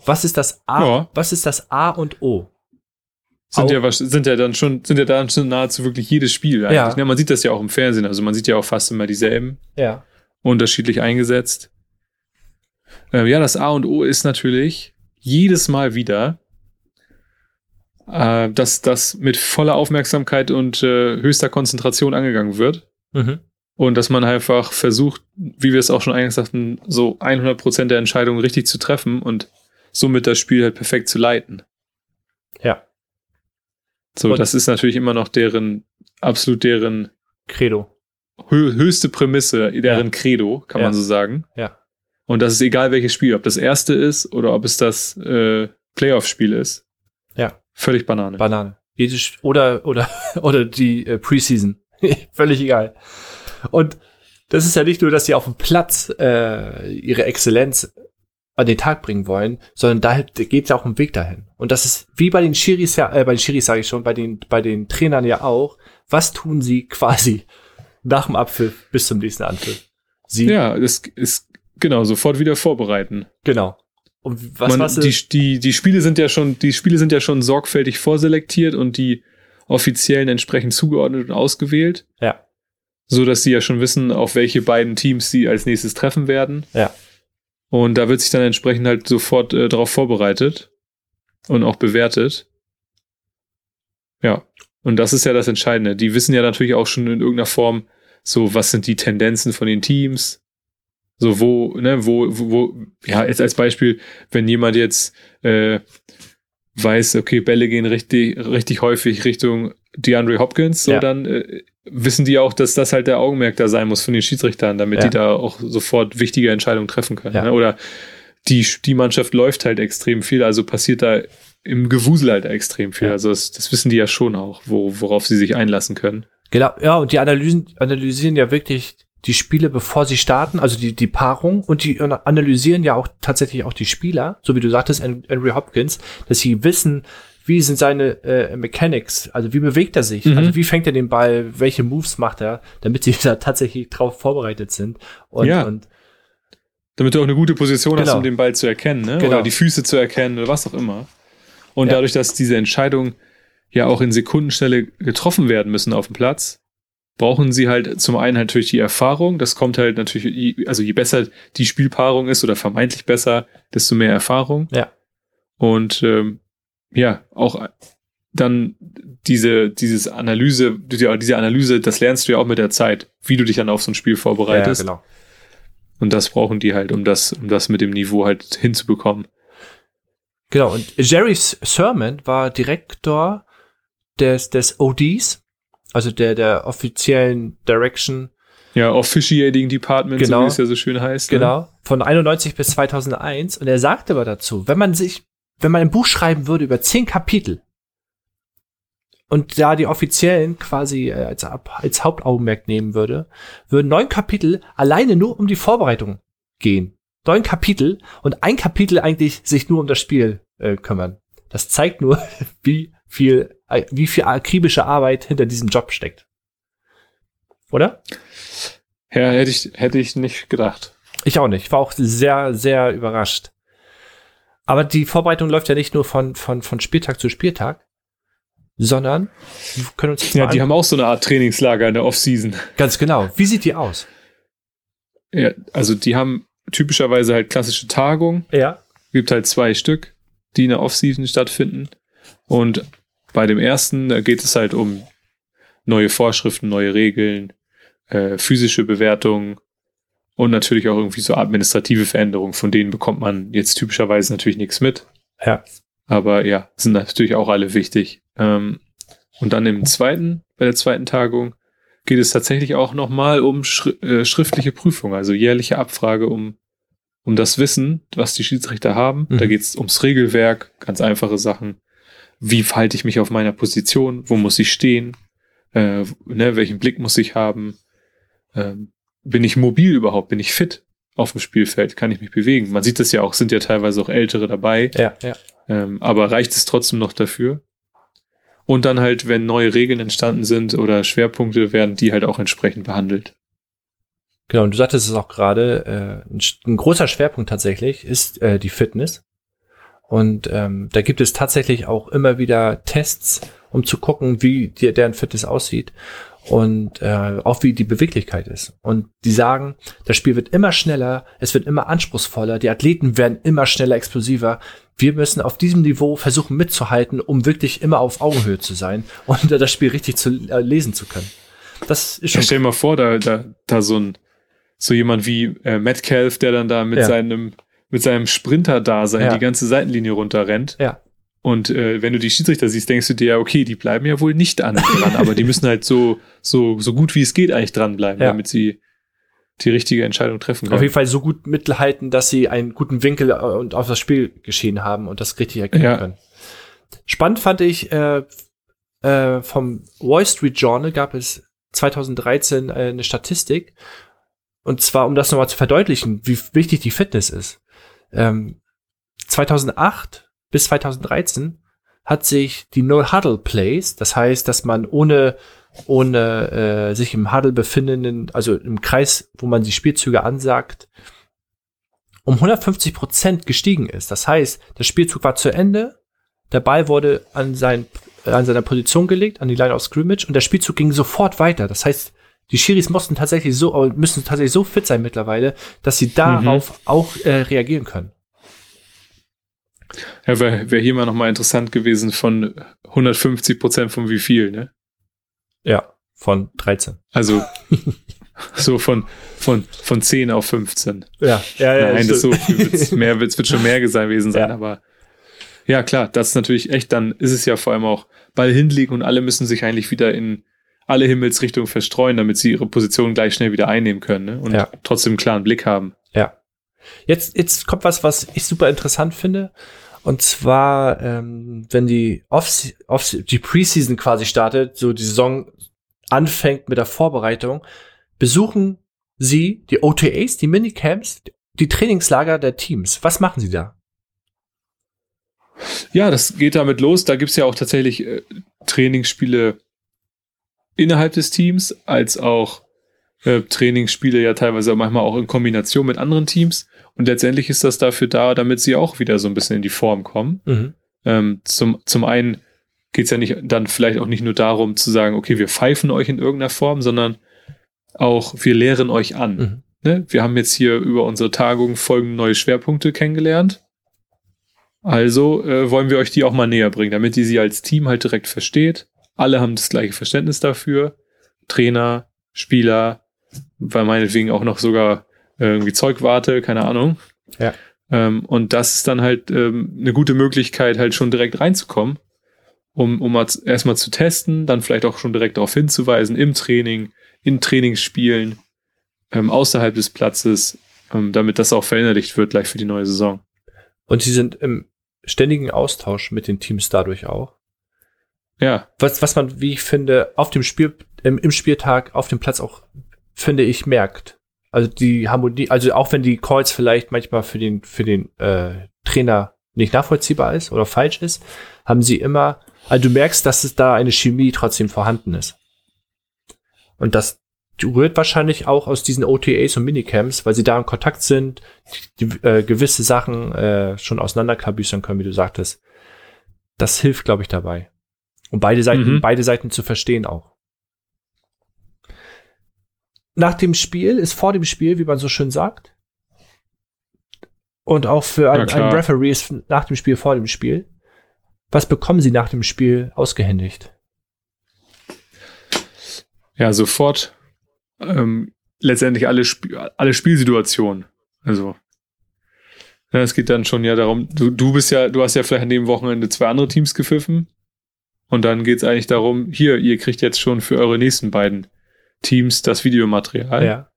Was ist das A? Ja. Was ist das A und O? Sind Au- ja, sind ja dann schon, sind ja dann schon nahezu wirklich jedes Spiel eigentlich. Ja. Ja, man sieht das ja auch im Fernsehen. Also man sieht ja auch fast immer dieselben. Ja. unterschiedlich eingesetzt. Ähm, ja, das A und O ist natürlich jedes Mal wieder, äh, dass das mit voller Aufmerksamkeit und äh, höchster Konzentration angegangen wird. Mhm. Und dass man einfach versucht, wie wir es auch schon eingangs sagten, so 100% der Entscheidungen richtig zu treffen und somit das Spiel halt perfekt zu leiten. Ja. So, Und- das ist natürlich immer noch deren, absolut deren Credo. hö höchste Prämisse, deren Ja. Credo, kann Ja. man so sagen. Ja. Und das ist egal welches Spiel, ob das erste ist oder ob es das äh, Playoff-Spiel ist. Völlig Banane. Banane. Jedes, oder, oder, <laughs> oder die äh, Preseason. <laughs> Völlig egal. Und das ist ja nicht nur, dass sie auf dem Platz äh, ihre Exzellenz an den Tag bringen wollen, sondern da geht es ja auch um Weg dahin. Und das ist wie bei den Schiris ja, äh, bei den Schiris sage ich schon, bei den, bei den Trainern ja auch. Was tun sie quasi nach dem Abpfiff bis zum nächsten Anpfiff? Sie, ja, das ist genau sofort wieder vorbereiten. genau. Und was Man, die, die, die Spiele sind ja schon, die Spiele sind ja schon sorgfältig vorselektiert und die offiziellen entsprechend zugeordnet und ausgewählt. Ja. So dass sie ja schon wissen, auf welche beiden Teams sie als nächstes treffen werden. Ja. Und da wird sich dann entsprechend halt sofort äh, darauf vorbereitet und auch bewertet. Ja. Und das ist ja das Entscheidende. Die wissen ja natürlich auch schon in irgendeiner Form, so was sind die Tendenzen von den Teams. So, wo, ne, wo, wo, wo ja, jetzt als Beispiel, wenn jemand jetzt äh, weiß, okay, Bälle gehen richtig, richtig häufig Richtung DeAndre Hopkins, so Ja. dann äh, wissen die auch, dass das halt der Augenmerk da sein muss von den Schiedsrichtern, damit Ja. die da auch sofort wichtige Entscheidungen treffen können. Ja. Ne? Oder die, die Mannschaft läuft halt extrem viel, also passiert da im Gewusel halt extrem viel. Also das, das wissen die ja schon auch, wo, worauf sie sich einlassen können. Genau, ja, und die Analysen, analysieren ja wirklich die Spiele, bevor sie starten, also die, die Paarung, und die analysieren ja auch tatsächlich auch die Spieler, so wie du sagtest, Henry Hopkins, dass sie wissen, wie sind seine äh, Mechanics, also wie bewegt er sich, Mhm. also wie fängt er den Ball, welche Moves macht er, damit sie <laughs> da tatsächlich drauf vorbereitet sind. Und, Ja. und Damit du auch eine gute Position hast, Genau. um den Ball zu erkennen, ne? Genau. oder die Füße zu erkennen oder was auch immer. Und Ja. dadurch, dass diese Entscheidungen ja auch in Sekundenstelle getroffen werden müssen auf dem Platz, brauchen sie halt zum einen natürlich die Erfahrung. Das kommt halt natürlich, also je besser die Spielpaarung ist oder vermeintlich besser, desto mehr Erfahrung. Ja. Und ähm, ja, auch dann diese, dieses Analyse, die- diese Analyse, das lernst du ja auch mit der Zeit, wie du dich dann auf so ein Spiel ja, vorbereitest. genau. Und das brauchen die halt, um das, um das mit dem Niveau halt hinzubekommen. Genau, und Jerry Sermon war Direktor des, des ODs, also der, der offiziellen Direction Ja, Officiating Department, so Genau. wie es ja so schön heißt. Ne? Genau, von 91 bis 2001. Und er sagte aber dazu, wenn man sich, wenn man ein Buch schreiben würde über zehn Kapitel und da die offiziellen quasi äh, als, als Hauptaugenmerk nehmen würde, würden neun Kapitel alleine nur um die Vorbereitung gehen. Neun Kapitel und ein Kapitel eigentlich sich nur um das Spiel äh, kümmern. Das zeigt nur, <laughs> wie viel, wie viel akribische Arbeit hinter diesem Job steckt. Oder? Ja, hätte ich, hätte ich nicht gedacht. Ich auch nicht. Ich war auch sehr, sehr überrascht. Aber die Vorbereitung läuft ja nicht nur von, von, von Spieltag zu Spieltag, sondern wir können uns Ja, die haben auch so eine Art Trainingslager in der Offseason. ganz genau. Wie sieht die aus? Ja, also die haben typischerweise halt klassische Tagungen. Ja. Gibt halt zwei Stück, die in der Offseason stattfinden. Und bei dem ersten geht es halt um neue Vorschriften, neue Regeln, äh, physische Bewertungen und natürlich auch irgendwie so administrative Veränderungen. Von denen bekommt man jetzt typischerweise natürlich nichts mit. Ja. Aber ja, sind natürlich auch alle wichtig. Ähm, und dann im zweiten, bei der zweiten Tagung, geht es tatsächlich auch nochmal um schri äh, schriftliche Prüfung, also jährliche Abfrage um, um das Wissen, was die Schiedsrichter haben. Mhm. Da geht es ums Regelwerk, ganz einfache Sachen. Wie verhalte ich mich auf meiner Position? Wo muss ich stehen? Äh, ne, welchen Blick muss ich haben? Ähm, bin ich mobil überhaupt? Bin ich fit auf dem Spielfeld? Kann ich mich bewegen? Man sieht das ja auch, sind ja teilweise auch Ältere dabei. Ja, ja. Ähm, aber reicht es trotzdem noch dafür? Und dann halt, wenn neue Regeln entstanden sind oder Schwerpunkte, werden die halt auch entsprechend behandelt. Genau, und du sagtest es auch gerade, äh, ein, ein großer Schwerpunkt tatsächlich ist äh, die Fitness. Und ähm, da gibt es tatsächlich auch immer wieder Tests, um zu gucken, wie die, deren Fitness aussieht und äh, auch wie die Beweglichkeit ist. Und die sagen, das Spiel wird immer schneller, es wird immer anspruchsvoller, die Athleten werden immer schneller, explosiver. Wir müssen auf diesem Niveau versuchen mitzuhalten, um wirklich immer auf Augenhöhe zu sein und äh, das Spiel richtig zu äh, lesen zu können. Das ist Ich schon stell dir mal vor, da, da, da so ein, so jemand wie äh, Metcalf, der dann da mit Ja. seinem, mit seinem Sprinter-Dasein Ja. die ganze Seitenlinie runterrennt. ja. Und äh, wenn du die Schiedsrichter siehst, denkst du dir ja, okay, die bleiben ja wohl nicht an <laughs> dran, aber die müssen halt so, so, so gut wie es geht eigentlich dranbleiben, Ja. damit sie die richtige Entscheidung treffen Auf können. jeden Fall so gut mithalten, dass sie einen guten Winkel äh, und auf das Spiel geschehen haben und das richtig erkennen Ja. können. Spannend fand ich, äh, äh, vom Wall Street Journal gab es 2013 äh, eine Statistik. Und zwar, um das nochmal zu verdeutlichen, wie wichtig die Fitness ist. Ähm, 2008 bis 2013 hat sich die No-Huddle-Plays, das heißt, dass man ohne, ohne äh, sich im Huddle befindenden, also im Kreis, wo man die Spielzüge ansagt, um 150 Prozent gestiegen ist. Das heißt, der Spielzug war zu Ende, der Ball wurde an, sein, an seiner Position gelegt, an die Line of Scrimmage und der Spielzug ging sofort weiter. Das heißt, die Schiris mussten tatsächlich so, müssen tatsächlich so fit sein mittlerweile, dass sie darauf mhm. auch äh, reagieren können. Ja, wäre wär hier mal nochmal interessant gewesen von 150 Prozent von wie viel, ne? Ja, von 13. Also <laughs> so von, von, von 10 auf 15. Ja, ja, ja. Nein, das so viel wird's <laughs> mehr, wird's, wird schon mehr gewesen sein, ja. aber ja, klar, das ist natürlich echt, dann ist es ja vor allem auch Ball hinlegen und alle müssen sich eigentlich wieder in alle Himmelsrichtungen verstreuen, damit sie ihre Position gleich schnell wieder einnehmen können ne? und ja. trotzdem einen klaren Blick haben. Ja. Jetzt, jetzt kommt was, was ich super interessant finde. Und zwar, ähm, wenn die Off, Off die Preseason quasi startet, so die Saison anfängt mit der Vorbereitung, besuchen sie die OTAs, die Minicamps, die Trainingslager der Teams. Was machen sie da? Ja, das geht damit los. Da gibt's ja auch tatsächlich äh, Trainingsspiele innerhalb des Teams, als auch äh, Trainingsspiele ja teilweise manchmal auch in Kombination mit anderen Teams. Und letztendlich ist das dafür da, damit sie auch wieder so ein bisschen in die Form kommen. Mhm. Ähm, zum, zum einen geht's ja nicht dann vielleicht auch nicht nur darum zu sagen, okay, wir pfeifen euch in irgendeiner Form, sondern auch wir lehren euch an. Mhm. Ne? Wir haben jetzt hier über unsere Tagung folgende neue Schwerpunkte kennengelernt. Also äh, wollen wir euch die auch mal näher bringen, damit ihr sie als Team halt direkt versteht. Alle haben das gleiche Verständnis dafür. Trainer, Spieler, weil meinetwegen auch noch sogar irgendwie Zeugwarte, keine Ahnung. Ja. Ähm, und das ist dann halt ähm, eine gute Möglichkeit, halt schon direkt reinzukommen, um, um mal erstmal zu testen, dann vielleicht auch schon direkt darauf hinzuweisen, im Training, in Trainingsspielen, ähm, außerhalb des Platzes, ähm, damit das auch verinnerlicht wird gleich für die neue Saison. Und sie sind im ständigen Austausch mit den Teams dadurch auch. Ja. Was, was man, wie ich finde, auf dem Spiel, im, im Spieltag, auf dem Platz auch, finde ich, merkt. Also die Harmonie, also auch wenn die Calls vielleicht manchmal für den, für den äh, Trainer nicht nachvollziehbar ist oder falsch ist, haben sie immer, also du merkst, dass es da eine Chemie trotzdem vorhanden ist. Und das rührt wahrscheinlich auch aus diesen OTAs und Minicamps, weil sie da in Kontakt sind, die, äh, gewisse Sachen äh, schon auseinanderklabüstern können, wie du sagtest. Das hilft, glaube ich, dabei. Und beide Seiten, mhm. beide Seiten zu verstehen auch. Nach dem Spiel ist vor dem Spiel, wie man so schön sagt. Und auch für einen, einen Referee ist nach dem Spiel vor dem Spiel. Was bekommen sie nach dem Spiel ausgehändigt? Ja, sofort ähm, letztendlich alle, Sp alle Spielsituationen. Also ja, es geht dann schon ja darum, du, du bist ja, du hast ja vielleicht an dem Wochenende zwei andere Teams gepfiffen. Und dann geht es eigentlich darum, hier, ihr kriegt jetzt schon für eure nächsten beiden Teams das Videomaterial. Ja.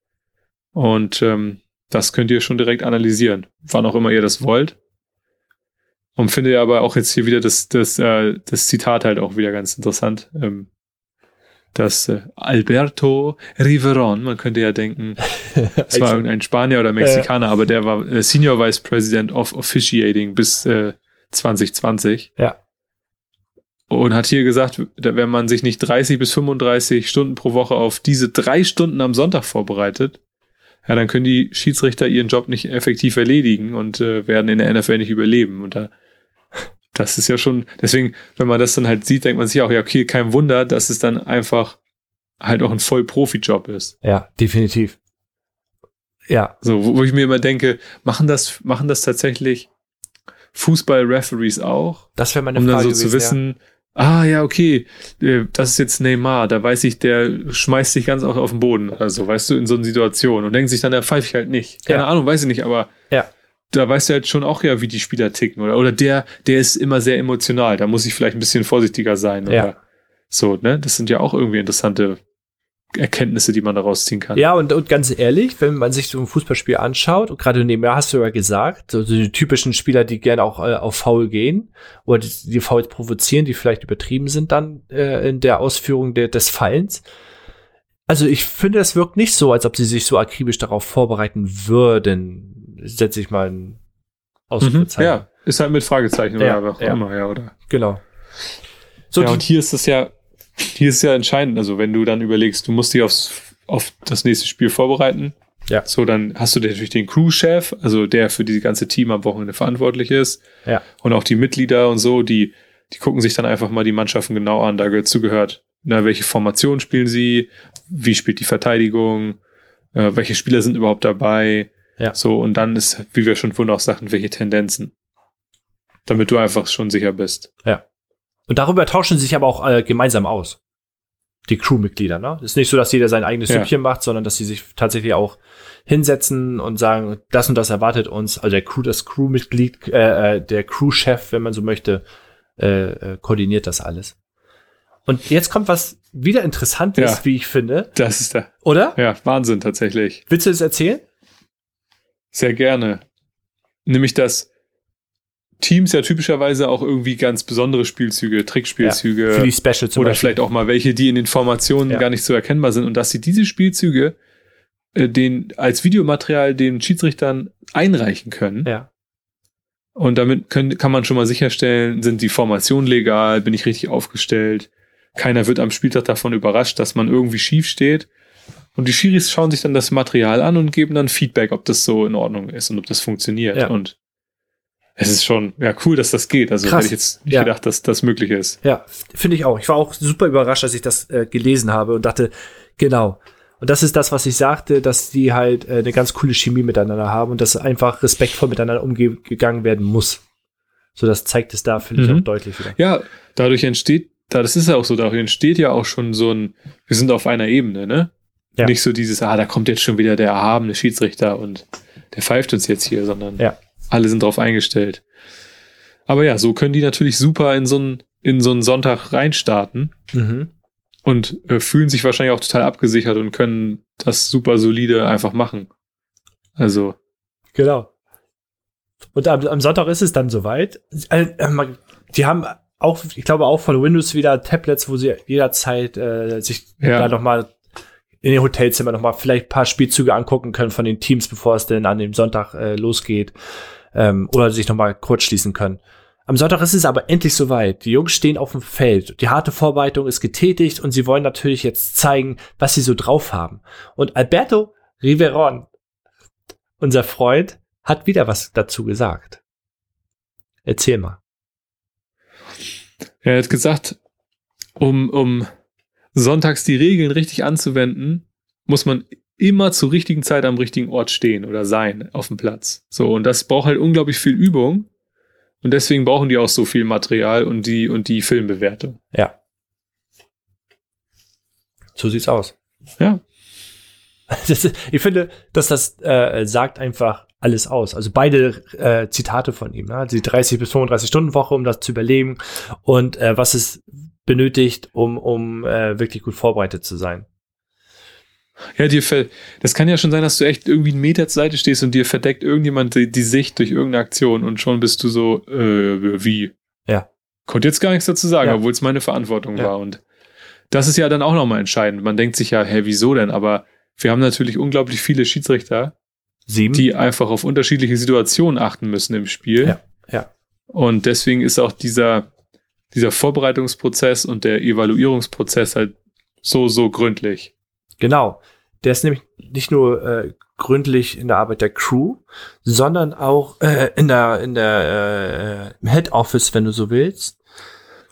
Und ähm, das könnt ihr schon direkt analysieren, wann auch immer ihr das wollt. Und finde ja aber auch jetzt hier wieder das, das, äh, das Zitat halt auch wieder ganz interessant. Ähm, dass äh, Alberto Riveron, man könnte ja denken, <laughs> es war irgendein Spanier oder Mexikaner, äh, aber der war äh, Senior Vice President of Officiating bis äh, 2020. Ja. Und hat hier gesagt, wenn man sich nicht 30 bis 35 Stunden pro Woche auf diese drei Stunden am Sonntag vorbereitet, ja, dann können die Schiedsrichter ihren Job nicht effektiv erledigen und äh, werden in der NFL nicht überleben. Und da das ist ja schon, deswegen, wenn man das dann halt sieht, denkt man sich auch, ja, okay, kein Wunder, dass es dann einfach halt auch ein Voll-Profi-Job ist. Ja, definitiv. Ja. So, wo, wo, ich mir immer denke, machen das, machen das tatsächlich Fußball-Referees auch? Das wäre meine um Frage. Um dann so gewesen, zu wissen, ja. Ah ja, okay, äh, das ist jetzt Neymar, da weiß ich, der schmeißt sich ganz auch auf den Boden. Also, weißt du, in so einer Situation und denkt sich dann, der pfeife ich halt nicht. Keine ja. Ahnung, weiß ich nicht, aber ja da weißt du halt schon auch ja, wie die Spieler ticken, oder? Oder der, der ist immer sehr emotional, da muss ich vielleicht ein bisschen vorsichtiger sein, oder? Ja. So, ne? Das sind ja auch irgendwie interessante Erkenntnisse, die man daraus ziehen kann. Ja, und, und ganz ehrlich, wenn man sich so ein Fußballspiel anschaut, und gerade nebenher hast du ja gesagt, so die typischen Spieler, die gerne auch äh, auf Foul gehen oder die, die Fouls provozieren, die vielleicht übertrieben sind dann äh, in der Ausführung der, des Fallens. Also ich finde, es wirkt nicht so, als ob sie sich so akribisch darauf vorbereiten würden setze ich mal ein Ausrufezeichen. Mhm, ja, ist halt mit Fragezeichen ja, oder ja. immer, ja, oder? Genau. So, ja, und hier ist es ja, hier ist ja entscheidend, also wenn du dann überlegst, du musst dich aufs, auf das nächste Spiel vorbereiten, Ja. So, dann hast du natürlich den Crew-Chef, also der für die ganze Team am Wochenende verantwortlich ist. Ja. Und auch die Mitglieder und so, die, die gucken sich dann einfach mal die Mannschaften genau an. Da dazu gehört, na, welche Formation spielen sie, wie spielt die Verteidigung, äh, welche Spieler sind überhaupt dabei. Ja. So, und dann ist, wie wir schon vorhin auch sagten, welche Tendenzen. Damit du einfach schon sicher bist. Und darüber tauschen sie sich aber auch äh, gemeinsam aus. Die Crewmitglieder, ne? Ist nicht so, dass jeder sein eigenes Ja. Süppchen macht, sondern dass sie sich tatsächlich auch hinsetzen und sagen, das und das erwartet uns. Also der Crew, das Crewmitglied, äh, äh, der Crewchef, wenn man so möchte, äh, äh, koordiniert das alles. Und jetzt kommt was wieder Interessantes, Ja. wie ich finde, Das ist der, oder? ja, Wahnsinn tatsächlich. Willst du das erzählen? Sehr gerne. Nämlich, dass Teams ja typischerweise auch irgendwie ganz besondere Spielzüge, Trickspielzüge Für die Special zum oder Beispiel. vielleicht auch mal welche, die in den Formationen Ja. gar nicht so erkennbar sind und dass sie diese Spielzüge äh, den, als Videomaterial den Schiedsrichtern einreichen können. Ja. Und damit können, kann man schon mal sicherstellen, sind die Formationen legal, bin ich richtig aufgestellt. Keiner wird am Spieltag davon überrascht, dass man irgendwie schief steht. Und die Schiris schauen sich dann das Material an und geben dann Feedback, ob das so in Ordnung ist und ob das funktioniert. Ja. Und es ist schon, ja, cool, dass das geht. Also Krass. hätte ich jetzt nicht Ja. gedacht, dass das möglich ist. Ja, finde ich auch. Ich war auch super überrascht, als ich das äh, gelesen habe und dachte, genau. Und das ist das, was ich sagte, dass die halt äh, eine ganz coole Chemie miteinander haben und dass einfach respektvoll miteinander umgegangen werden muss. So, das zeigt es da, finde ich, Mhm. auch deutlich wieder. Ja, dadurch entsteht, da, das ist ja auch so, dadurch entsteht ja auch schon so ein, wir sind auf einer Ebene, ne? Ja. Nicht so dieses, ah, da kommt jetzt schon wieder der erhabene Schiedsrichter und der pfeift uns jetzt hier, sondern Ja. Alle sind drauf eingestellt. Aber ja, so können die natürlich super in so einen, in so einen Sonntag reinstarten Mhm. und äh, fühlen sich wahrscheinlich auch total abgesichert und können das super solide einfach machen. Also, Genau. Und am, am Sonntag ist es dann soweit. Äh, äh, die haben auch, ich glaube auch von Windows wieder Tablets, wo sie jederzeit äh, sich Ja. da noch mal in den Hotelzimmer noch mal vielleicht ein paar Spielzüge angucken können von den Teams, bevor es denn an dem Sonntag äh, losgeht. Ähm, oder sich noch mal kurz schließen können. Am Sonntag ist es aber endlich soweit. Die Jungs stehen auf dem Feld. Die harte Vorbereitung ist getätigt und sie wollen natürlich jetzt zeigen, was sie so drauf haben. Und Alberto Riveron, unser Freund, hat wieder was dazu gesagt. Erzähl mal. er hat gesagt, um, um sonntags die Regeln richtig anzuwenden, muss man immer zur richtigen Zeit am richtigen Ort stehen oder sein auf dem Platz. So, und das braucht halt unglaublich viel Übung. Und deswegen brauchen die auch so viel Material und die, und die Filmbewertung. Ja. So sieht's aus. Ja. <laughs> Ist- ich finde, dass das äh, sagt einfach alles aus. Also beide äh, Zitate von ihm. Ne? Die 30 bis 35 Stunden Woche, um das zu überleben und äh, was es benötigt, um, um äh, wirklich gut vorbereitet zu sein. Ja, dir ver das kann ja schon sein, dass du echt irgendwie einen Meter zur Seite stehst und dir verdeckt irgendjemand die, die Sicht durch irgendeine Aktion und schon bist du so, äh, wie? Ja. Konnte jetzt gar nichts dazu sagen, Ja. obwohl es meine Verantwortung Ja. war. Und das ist ja dann auch nochmal entscheidend. Man denkt sich ja, hä, wieso denn? Aber wir haben natürlich unglaublich viele Schiedsrichter, Sieben. die einfach auf unterschiedliche Situationen achten müssen im Spiel. Ja, ja. Und deswegen ist auch dieser, dieser Vorbereitungsprozess und der Evaluierungsprozess halt so, so gründlich. Genau. Der ist nämlich nicht nur äh, gründlich in der Arbeit der Crew, sondern auch äh, in der, in der äh, im Head Office, wenn du so willst.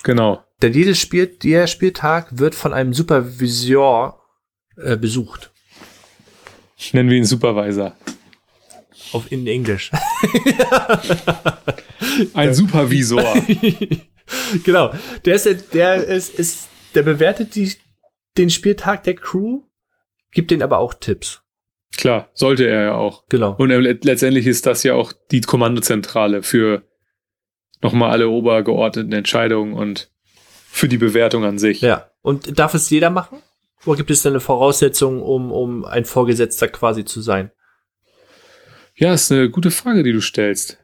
Genau. Denn jedes Spiel, der Spieltag wird von einem Supervisor äh, besucht. Nennen wir ihn Supervisor. Auf in Englisch. <laughs> Ein Supervisor. <laughs> genau. Der ist, der ist, ist, der bewertet die, den Spieltag der Crew, gibt den aber auch Tipps. Klar, sollte er ja auch. Genau. Und letztendlich ist das ja auch die Kommandozentrale für nochmal alle obergeordneten Entscheidungen und für die Bewertung an sich. Ja. Und darf es jeder machen? Oder gibt es da eine Voraussetzung, um, um ein Vorgesetzter quasi zu sein? Ja, ist eine gute Frage, die du stellst.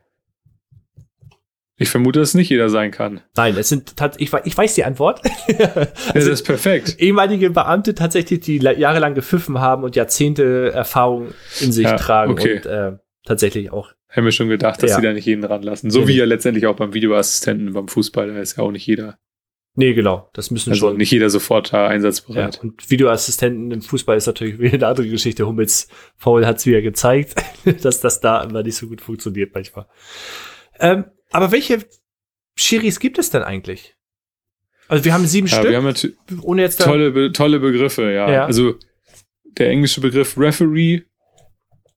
Ich vermute, dass nicht jeder sein kann. Nein, es sind ich, ich weiß die Antwort. <laughs> Ja, Es das ist perfekt. ehemalige Beamte tatsächlich, die la- jahrelang gepfiffen haben und Jahrzehnte Erfahrung in sich Ja, tragen okay. und äh, tatsächlich auch. Haben wir schon gedacht, dass Ja. sie da nicht jeden ranlassen. So Nee, wie ja letztendlich auch beim Videoassistenten beim Fußball, da ist ja auch nicht jeder Nee, genau. Das müssen Also schon. nicht jeder sofort da ja. einsatzbereit. Und Videoassistenten im Fußball ist natürlich wieder eine andere Geschichte. Hummels Foul hat es wieder gezeigt, <laughs> dass das da immer nicht so gut funktioniert manchmal. Ähm, aber welche Schiris gibt es denn eigentlich? Also wir haben sieben Ja, Stück, wir haben ohne jetzt tolle, Be tolle Begriffe, ja. Ja. Also der englische Begriff Referee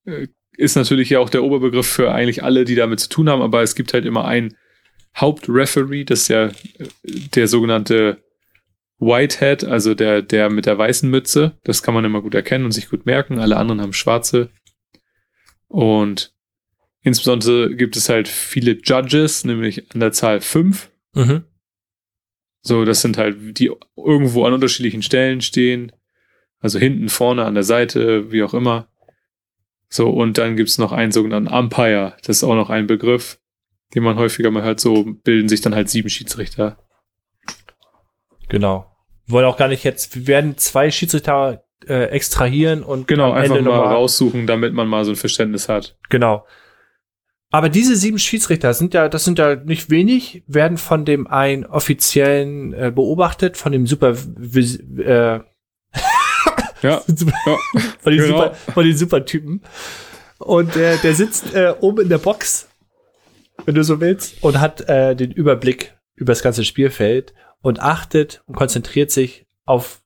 äh, ist natürlich ja auch der Oberbegriff für eigentlich alle, die damit zu tun haben, aber es gibt halt immer einen Hauptreferee, das ist ja äh, der sogenannte Whitehead, also der, der mit der weißen Mütze. Das kann man immer gut erkennen und sich gut merken. Alle anderen haben schwarze. Und insbesondere gibt es halt viele Judges, nämlich an der Zahl fünf. Mhm. So, das sind halt, die irgendwo an unterschiedlichen Stellen stehen. Also hinten, vorne, an der Seite, wie auch immer. So, und dann gibt's noch einen sogenannten Umpire. Das ist auch noch ein Begriff, den man häufiger mal hört. So bilden sich dann halt sieben Schiedsrichter. Genau. Wir wollen auch gar nicht jetzt, wir werden zwei Schiedsrichter äh, extrahieren und Genau, einfach Ende mal raussuchen, damit man mal so ein Verständnis hat. Genau. Aber diese sieben Schiedsrichter sind ja, das sind ja nicht wenig, werden von dem einen offiziellen äh, beobachtet, von dem super, äh, <laughs> Ja, <laughs> von, den Genau. super von den Supertypen. Und äh, der sitzt äh, oben in der Box, wenn du so willst, und hat äh, den Überblick über das ganze Spielfeld und achtet und konzentriert sich auf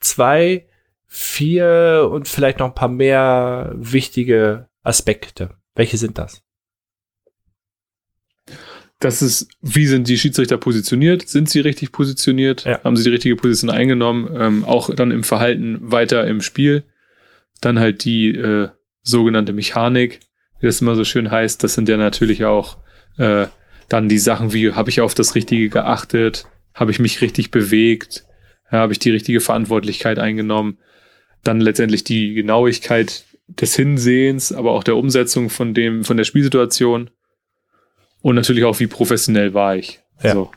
zwei, vier und vielleicht noch ein paar mehr wichtige Aspekte. Welche sind das? Das ist, wie sind die Schiedsrichter positioniert? Sind sie richtig positioniert? Ja. Haben sie die richtige Position eingenommen? Ähm, auch dann im Verhalten weiter im Spiel. Dann halt die äh, sogenannte Mechanik, wie das immer so schön heißt. Das sind ja natürlich auch äh, dann die Sachen wie, habe ich auf das Richtige geachtet? Habe ich mich richtig bewegt? Ja, habe ich die richtige Verantwortlichkeit eingenommen? Dann letztendlich die Genauigkeit des Hinsehens, aber auch der Umsetzung von dem, von der Spielsituation. Und natürlich auch, wie professionell war ich. Ja. So.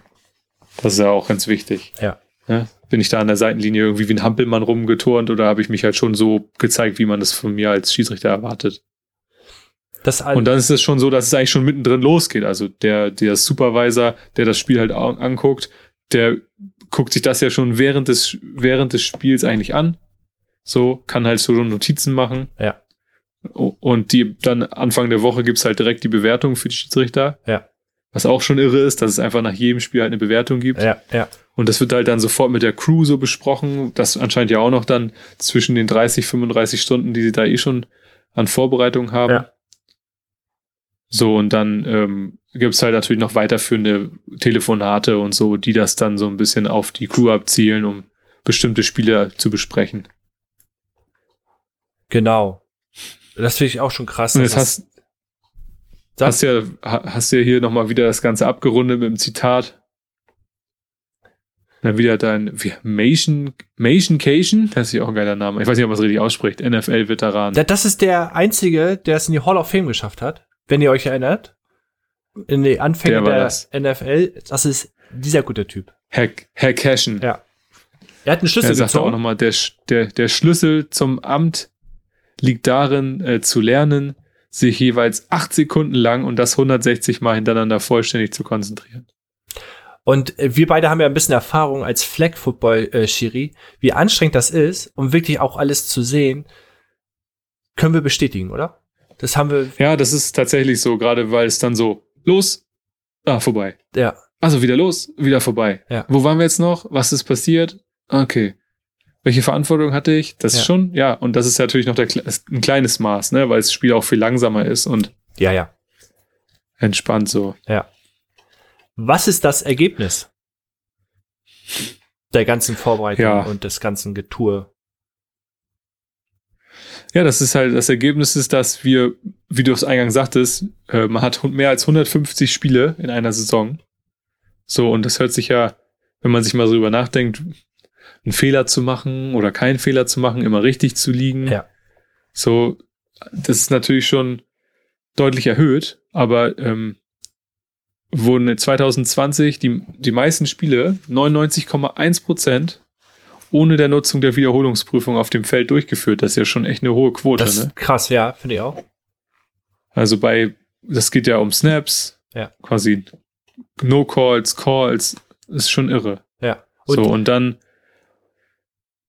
Das ist ja auch ganz wichtig. Ja. Ja? Bin ich da an der Seitenlinie irgendwie wie ein Hampelmann rumgeturnt oder habe ich mich halt schon so gezeigt, wie man das von mir als Schiedsrichter erwartet? Das Und dann ist es schon so, dass es eigentlich schon mittendrin losgeht. Also der, der Supervisor, der das Spiel halt anguckt, der guckt sich das ja schon während des, während des Spiels eigentlich an. So, kann halt so Notizen machen. Ja. Und die dann Anfang der Woche gibt's halt direkt die Bewertung für die Schiedsrichter. Ja. Was auch schon irre ist, dass es einfach nach jedem Spiel halt eine Bewertung gibt. ja, ja, Und das wird halt dann sofort mit der Crew so besprochen. Das anscheinend ja auch noch dann zwischen den 30, 35 Stunden, die sie da eh schon an Vorbereitung haben. Ja. So, und dann ähm, gibt es halt natürlich noch weiterführende Telefonate und so, die das dann so ein bisschen auf die Crew abzielen, um bestimmte Spiele zu besprechen. genau. Das finde ich auch schon krass. Und jetzt das- hast, hast ja, ha- hast ja hier nochmal wieder das Ganze abgerundet mit dem Zitat. Dann wieder dein Mation, Mation Cation, das ist ja auch ein geiler Name. Ich weiß nicht, ob man es richtig ausspricht. NFL-Veteran. Da- das ist der einzige, der es in die Hall of Fame geschafft hat, wenn ihr euch erinnert. In die Anfänge Der der das. NFL. Das ist dieser gute Typ. Herr, Herr Cashen. Ja. Er hat einen Schlüssel Er sagt auch nochmal, der, der, der Schlüssel zum Amt liegt darin, äh, zu lernen, sich jeweils acht Sekunden lang und das 160 Mal hintereinander vollständig zu konzentrieren. Und äh, wir beide haben ja ein bisschen Erfahrung als Flag-Football-Schiri, wie anstrengend das ist, um wirklich auch alles zu sehen, können wir bestätigen, oder? Das haben wir, Ja, das ist tatsächlich so, gerade weil es dann so, los, ah, vorbei. ja, Also wieder los, wieder vorbei. Ja. Wo waren wir jetzt noch? Was ist passiert? Okay. Welche Verantwortung hatte ich? Das Ja. ist schon, ja, und das ist natürlich noch der, ein kleines Maß, ne, weil das Spiel auch viel langsamer ist und ja, ja, entspannt so. ja. Was ist das Ergebnis der ganzen Vorbereitung Ja. und des ganzen Getue? Ja, das ist halt, das Ergebnis ist, dass wir, wie du es eingangs sagtest, äh, man hat mehr als 150 Spiele in einer Saison. So, und das hört sich ja, wenn man sich mal so drüber nachdenkt, einen Fehler zu machen oder keinen Fehler zu machen, immer richtig zu liegen. Ja. So, das ist natürlich schon deutlich erhöht, aber ähm, wurden 2020 die, die meisten Spiele, 99,1 Prozent, ohne der Nutzung der Wiederholungsprüfung auf dem Feld durchgeführt. Das ist ja schon echt eine hohe Quote. Das Ne? ist krass, ja, finde ich auch. Also bei, das geht ja um Snaps, Ja. quasi No Calls, Calls, ist schon irre. Ja. Und so, und dann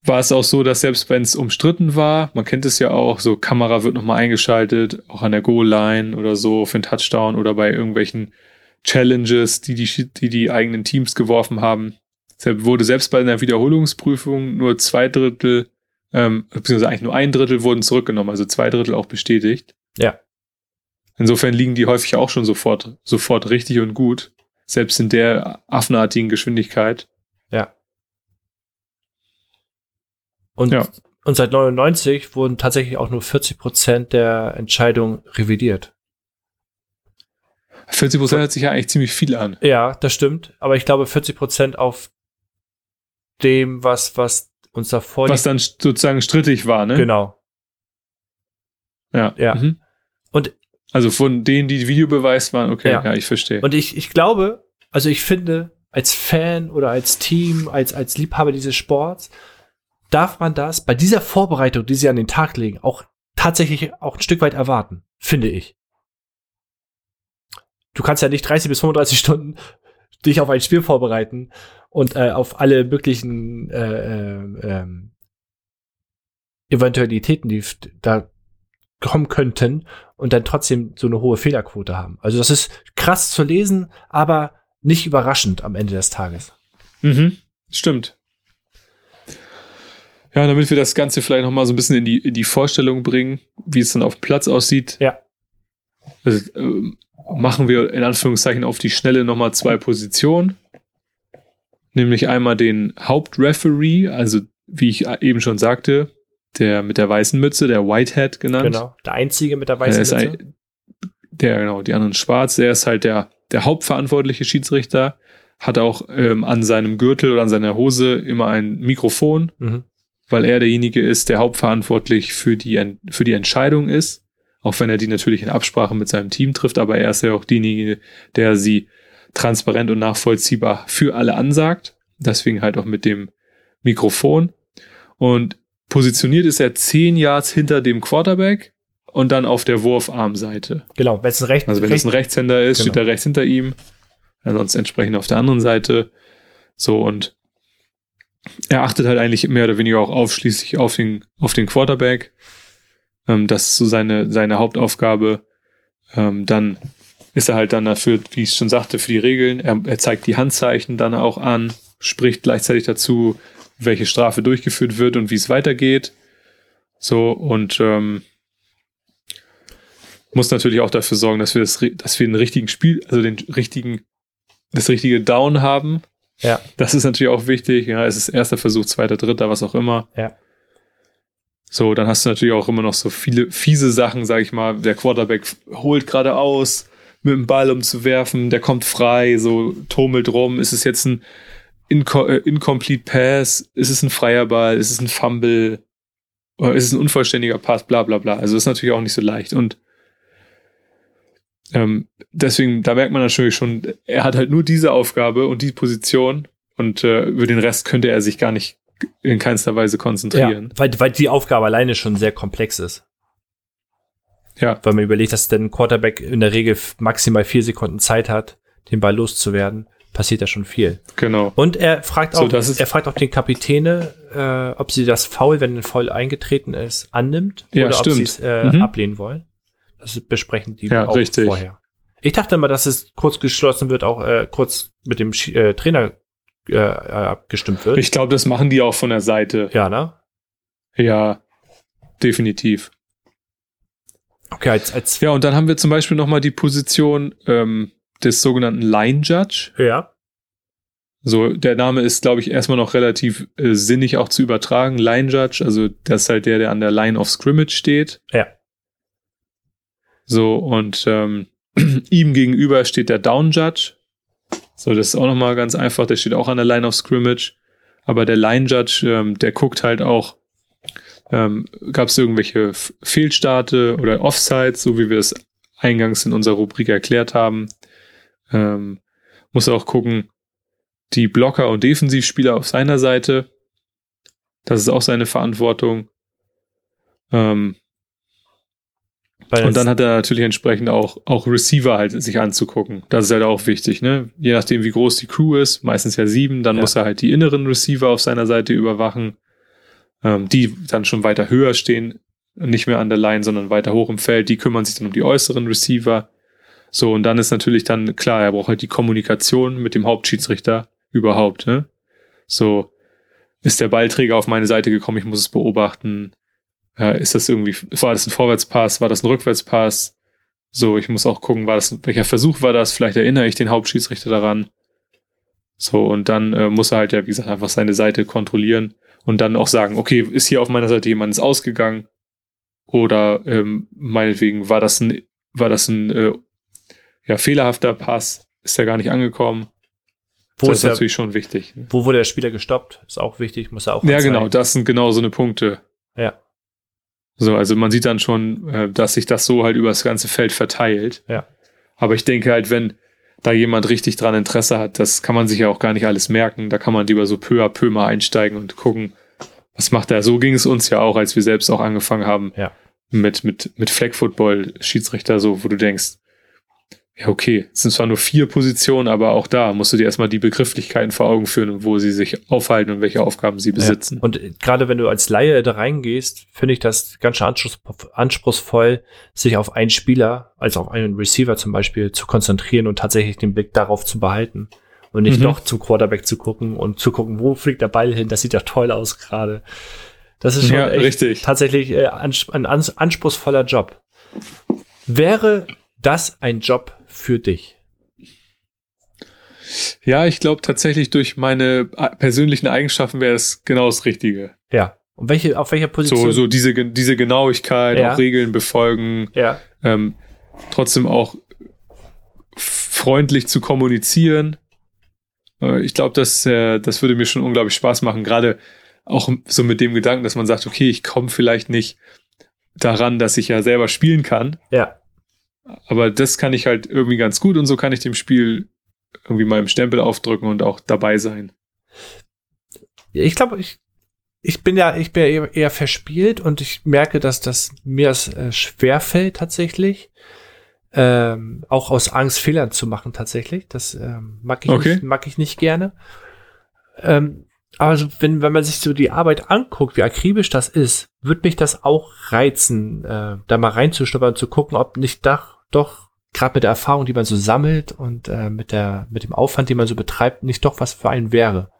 war es auch so, dass selbst wenn es umstritten war, man kennt es ja auch, so Kamera wird nochmal eingeschaltet, auch an der Goal-Line oder so für einen Touchdown oder bei irgendwelchen Challenges, die die, die, die eigenen Teams geworfen haben. Deshalb wurde selbst bei einer Wiederholungsprüfung nur zwei Drittel, ähm, beziehungsweise eigentlich nur ein Drittel wurden zurückgenommen, also zwei Drittel auch bestätigt. Ja. Insofern liegen die häufig auch schon sofort, sofort richtig und gut, selbst in der affenartigen Geschwindigkeit. Ja. Und, ja. und seit 99 wurden tatsächlich auch nur 40 Prozent der Entscheidungen revidiert. 40 Prozent hört sich ja eigentlich ziemlich viel an. Ja, das stimmt. Aber ich glaube 40 Prozent auf dem, was, was uns davor. Was dann sozusagen strittig war, ne? Genau. Ja. Ja. Mhm. Und. Also von denen, die Videobeweis waren, okay, ja, ja ich verstehe. Und ich, ich glaube, also ich finde, als Fan oder als Team, als, als Liebhaber dieses Sports, darf man das bei dieser Vorbereitung, die sie an den Tag legen, auch tatsächlich auch ein Stück weit erwarten, finde ich. Du kannst ja nicht 30 bis 35 <laughs> Stunden dich auf ein Spiel vorbereiten und äh, auf alle möglichen äh, äh, Eventualitäten, die da kommen könnten und dann trotzdem so eine hohe Fehlerquote haben. Also das ist krass zu lesen, aber nicht überraschend am Ende des Tages. Mhm, stimmt. Ja, damit wir das Ganze vielleicht noch mal so ein bisschen in die, in die Vorstellung bringen, wie es dann auf Platz aussieht. Ja. Also, äh, machen wir in Anführungszeichen auf die Schnelle noch mal zwei Positionen. Nämlich einmal den Hauptreferee, also wie ich eben schon sagte, der mit der weißen Mütze, der Whitehead genannt. Genau, der einzige mit der weißen Mütze. Ein, der, genau, die anderen schwarz. Der ist halt der, der hauptverantwortliche Schiedsrichter. Hat auch ähm, an seinem Gürtel oder an seiner Hose immer ein Mikrofon. Mhm weil er derjenige ist, der hauptverantwortlich für die, für die Entscheidung ist, auch wenn er die natürlich in Absprache mit seinem Team trifft, aber er ist ja auch derjenige, der sie transparent und nachvollziehbar für alle ansagt. Deswegen halt auch mit dem Mikrofon. Und positioniert ist er zehn Yards hinter dem Quarterback und dann auf der Wurfarmseite. Genau, wenn es ein, Recht, also wenn Recht, es ein Rechtshänder ist, genau. steht er rechts hinter ihm. Ansonsten entsprechend auf der anderen Seite. So und er achtet halt eigentlich mehr oder weniger auch ausschließlich auf den, auf den Quarterback. Ähm, das ist so seine, seine Hauptaufgabe. Ähm, dann ist er halt dann dafür, wie ich schon sagte, für die Regeln. Er, er zeigt die Handzeichen dann auch an, spricht gleichzeitig dazu, welche Strafe durchgeführt wird und wie es weitergeht. So, und ähm, muss natürlich auch dafür sorgen, dass wir das, dass wir den richtigen Spiel, also den richtigen, das richtige Down haben. Ja. Das ist natürlich auch wichtig. Ja, es ist erster Versuch, zweiter, dritter, was auch immer. Ja. So, dann hast du natürlich auch immer noch so viele fiese Sachen, sag ich mal. Der Quarterback holt gerade aus mit dem Ball, um zu werfen. Der kommt frei, so turmelt rum. Ist es jetzt ein Inco äh, Incomplete Pass? Ist es ein freier Ball? Ist es ein Fumble? Oder ist es ein unvollständiger Pass? Bla, bla, bla. Also, das ist natürlich auch nicht so leicht. Und ähm, deswegen, da merkt man natürlich schon, er hat halt nur diese Aufgabe und die Position und äh, über den Rest könnte er sich gar nicht in keinster Weise konzentrieren. Ja, weil, weil die Aufgabe alleine schon sehr komplex ist. Ja. Weil man überlegt, dass der Quarterback in der Regel maximal vier Sekunden Zeit hat, den Ball loszuwerden, passiert da schon viel. Genau. Und er fragt auch, so, er fragt auch den Kapitäne, äh, ob sie das Foul, wenn ein Foul eingetreten ist, annimmt ja, oder stimmt. ob sie es äh, mhm. ablehnen wollen. Das besprechen die ja, auch richtig. vorher. Ich dachte immer, dass es kurz geschlossen wird, auch äh, kurz mit dem äh, Trainer äh, abgestimmt wird. Ich glaube, das machen die auch von der Seite. Ja, ne? Ja, definitiv. Okay, als, als ja, und dann haben wir zum Beispiel noch mal die Position ähm, des sogenannten Line Judge. Ja. So, der Name ist, glaube ich, erstmal noch relativ äh, sinnig auch zu übertragen. Line Judge, also das ist halt der, der an der Line of Scrimmage steht. Ja. So, und ähm, <clears throat> ihm gegenüber steht der Down Judge. So, das ist auch nochmal ganz einfach. Der steht auch an der Line of Scrimmage. Aber der Line Judge, ähm, der guckt halt auch, ähm, gab es irgendwelche Fehlstarte oder Offsides, so wie wir es eingangs in unserer Rubrik erklärt haben. Ähm, muss auch gucken, die Blocker und Defensivspieler auf seiner Seite. Das ist auch seine Verantwortung. Ähm, Weil Und dann hat er natürlich entsprechend auch, auch Receiver halt sich anzugucken. Das ist halt auch wichtig, ne? Je nachdem, wie groß die Crew ist, meistens ja sieben, dann Ja. muss er halt die inneren Receiver auf seiner Seite überwachen, ähm, die dann schon weiter höher stehen, nicht mehr an der Line, sondern weiter hoch im Feld. Die kümmern sich dann um die äußeren Receiver. So, und dann ist natürlich dann klar, er braucht halt die Kommunikation mit dem Hauptschiedsrichter überhaupt, ne? So, ist der Ballträger auf meine Seite gekommen, ich muss es beobachten. Ja, ist das irgendwie, war das ein Vorwärtspass, war das ein Rückwärtspass? So, ich muss auch gucken, war das, welcher Versuch war das? Vielleicht erinnere ich den Hauptschiedsrichter daran. So, und dann äh, muss er halt ja, wie gesagt, einfach seine Seite kontrollieren und dann auch sagen, okay, ist hier auf meiner Seite jemand ausgegangen? Oder ähm, meinetwegen war das ein, war das ein äh, ja, fehlerhafter Pass? Ist ja gar nicht angekommen. wo, das ist ist der, natürlich schon wichtig. Ne? wo wurde der Spieler gestoppt? Ist auch wichtig, muss er auch Ja, genau, das sind genau so eine Punkte. Ja. So, also man sieht dann schon, äh, dass sich das so halt über das ganze Feld verteilt. Ja. Aber ich denke halt, wenn da jemand richtig dran Interesse hat, das kann man sich ja auch gar nicht alles merken. Da kann man lieber so peu à peu mal einsteigen und gucken, was macht er. So ging es uns ja auch, als wir selbst auch angefangen haben Ja. mit, mit, mit Flag Football, Schiedsrichter, so, wo du denkst, ja, okay, es sind zwar nur vier Positionen, aber auch da musst du dir erstmal die Begrifflichkeiten vor Augen führen, wo sie sich aufhalten und welche Aufgaben sie besitzen. Ja. Und gerade wenn du als Laie da reingehst, finde ich das ganz schön anspruchs anspruchsvoll, sich auf einen Spieler, also auf einen Receiver zum Beispiel, zu konzentrieren und tatsächlich den Blick darauf zu behalten. Und nicht Mhm. doch zum Quarterback zu gucken und zu gucken, wo fliegt der Ball hin. Das sieht ja toll aus gerade. Das ist schon Ja, richtig. tatsächlich äh, ein ans anspruchsvoller Job. Wäre das ein Job für dich? Ja, ich glaube tatsächlich durch meine äh, persönlichen Eigenschaften wäre es genau das Richtige. Ja. Und welche, auf welcher Position? So, so diese, diese Genauigkeit, Ja. auch Regeln befolgen, Ja. ähm, trotzdem auch freundlich zu kommunizieren. Äh, ich glaube, das, äh, das würde mir schon unglaublich Spaß machen, gerade auch so mit dem Gedanken, dass man sagt, okay, ich komme vielleicht nicht daran, dass ich ja selber spielen kann, Ja. Aber das kann ich halt irgendwie ganz gut und so kann ich dem Spiel irgendwie meinem Stempel aufdrücken und auch dabei sein. Ich glaube, ich, ich bin ja, ich bin ja eher, verspielt und ich merke, dass das mir das äh, schwerfällt tatsächlich. Ähm, auch aus Angst, Fehlern zu machen tatsächlich. Das ähm, mag, ich Okay. nicht, mag ich nicht gerne. Ähm, aber so, wenn, wenn man sich so die Arbeit anguckt, wie akribisch das ist, wird mich das auch reizen, äh, da mal reinzuschnuppern und zu gucken, ob nicht doch, doch gerade mit der Erfahrung, die man so sammelt und äh, mit der mit dem Aufwand, den man so betreibt, nicht doch was für einen wäre.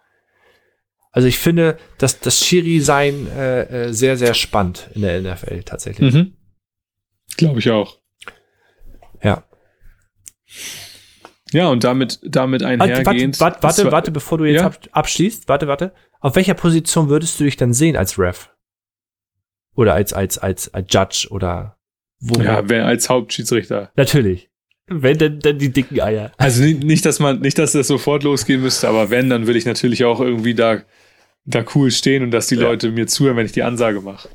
Also ich finde, dass das Schiri-Sein äh, äh, sehr, sehr spannend in der NFL tatsächlich. Mhm. Glaube ich auch. Ja. Ja, und damit, damit Warte, warte, einhergehend. warte, warte, war- warte, bevor du jetzt Ja. ab, abschließt, warte, warte. Auf welcher Position würdest du dich dann sehen als Ref? Oder als, als, als, als Judge oder wo? Ja, wer als Hauptschiedsrichter. Natürlich. Wenn denn, dann die dicken Eier. Also nicht, dass man, nicht, dass das sofort losgehen müsste, aber wenn, dann will ich natürlich auch irgendwie da, da cool stehen und dass die Ja. Leute mir zuhören, wenn ich die Ansage mache.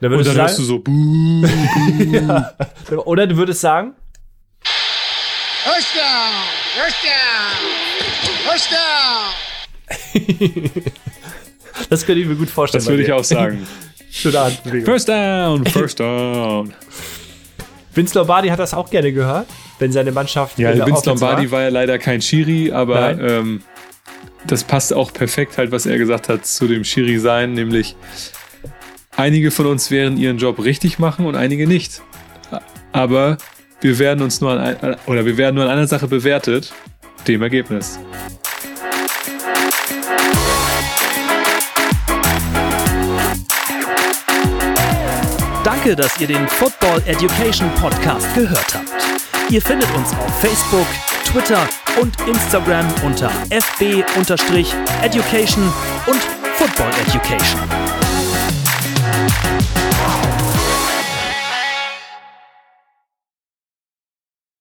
Dann Und würdest dann du hörst du sagen, so, buh. <laughs> ja. Oder du würdest sagen, First down! First down! First down! <laughs> das könnte ich mir gut vorstellen. Das würde ich auch sagen. <laughs> Schöne Handbewegung. First down, first down. Vince Lombardi hat das auch gerne gehört, wenn seine Mannschaft Ja, Vince Offense Lombardi war. war ja leider kein Schiri, aber ähm, das passt auch perfekt halt, was er gesagt hat zu dem Schiri sein, nämlich einige von uns werden ihren Job richtig machen und einige nicht. Aber wir werden uns nur an ein, oder wir werden nur an einer Sache bewertet, dem Ergebnis. Danke, dass ihr den Football Education Podcast gehört habt. Ihr findet uns auf Facebook, Twitter und Instagram unter fb-education und Football Education.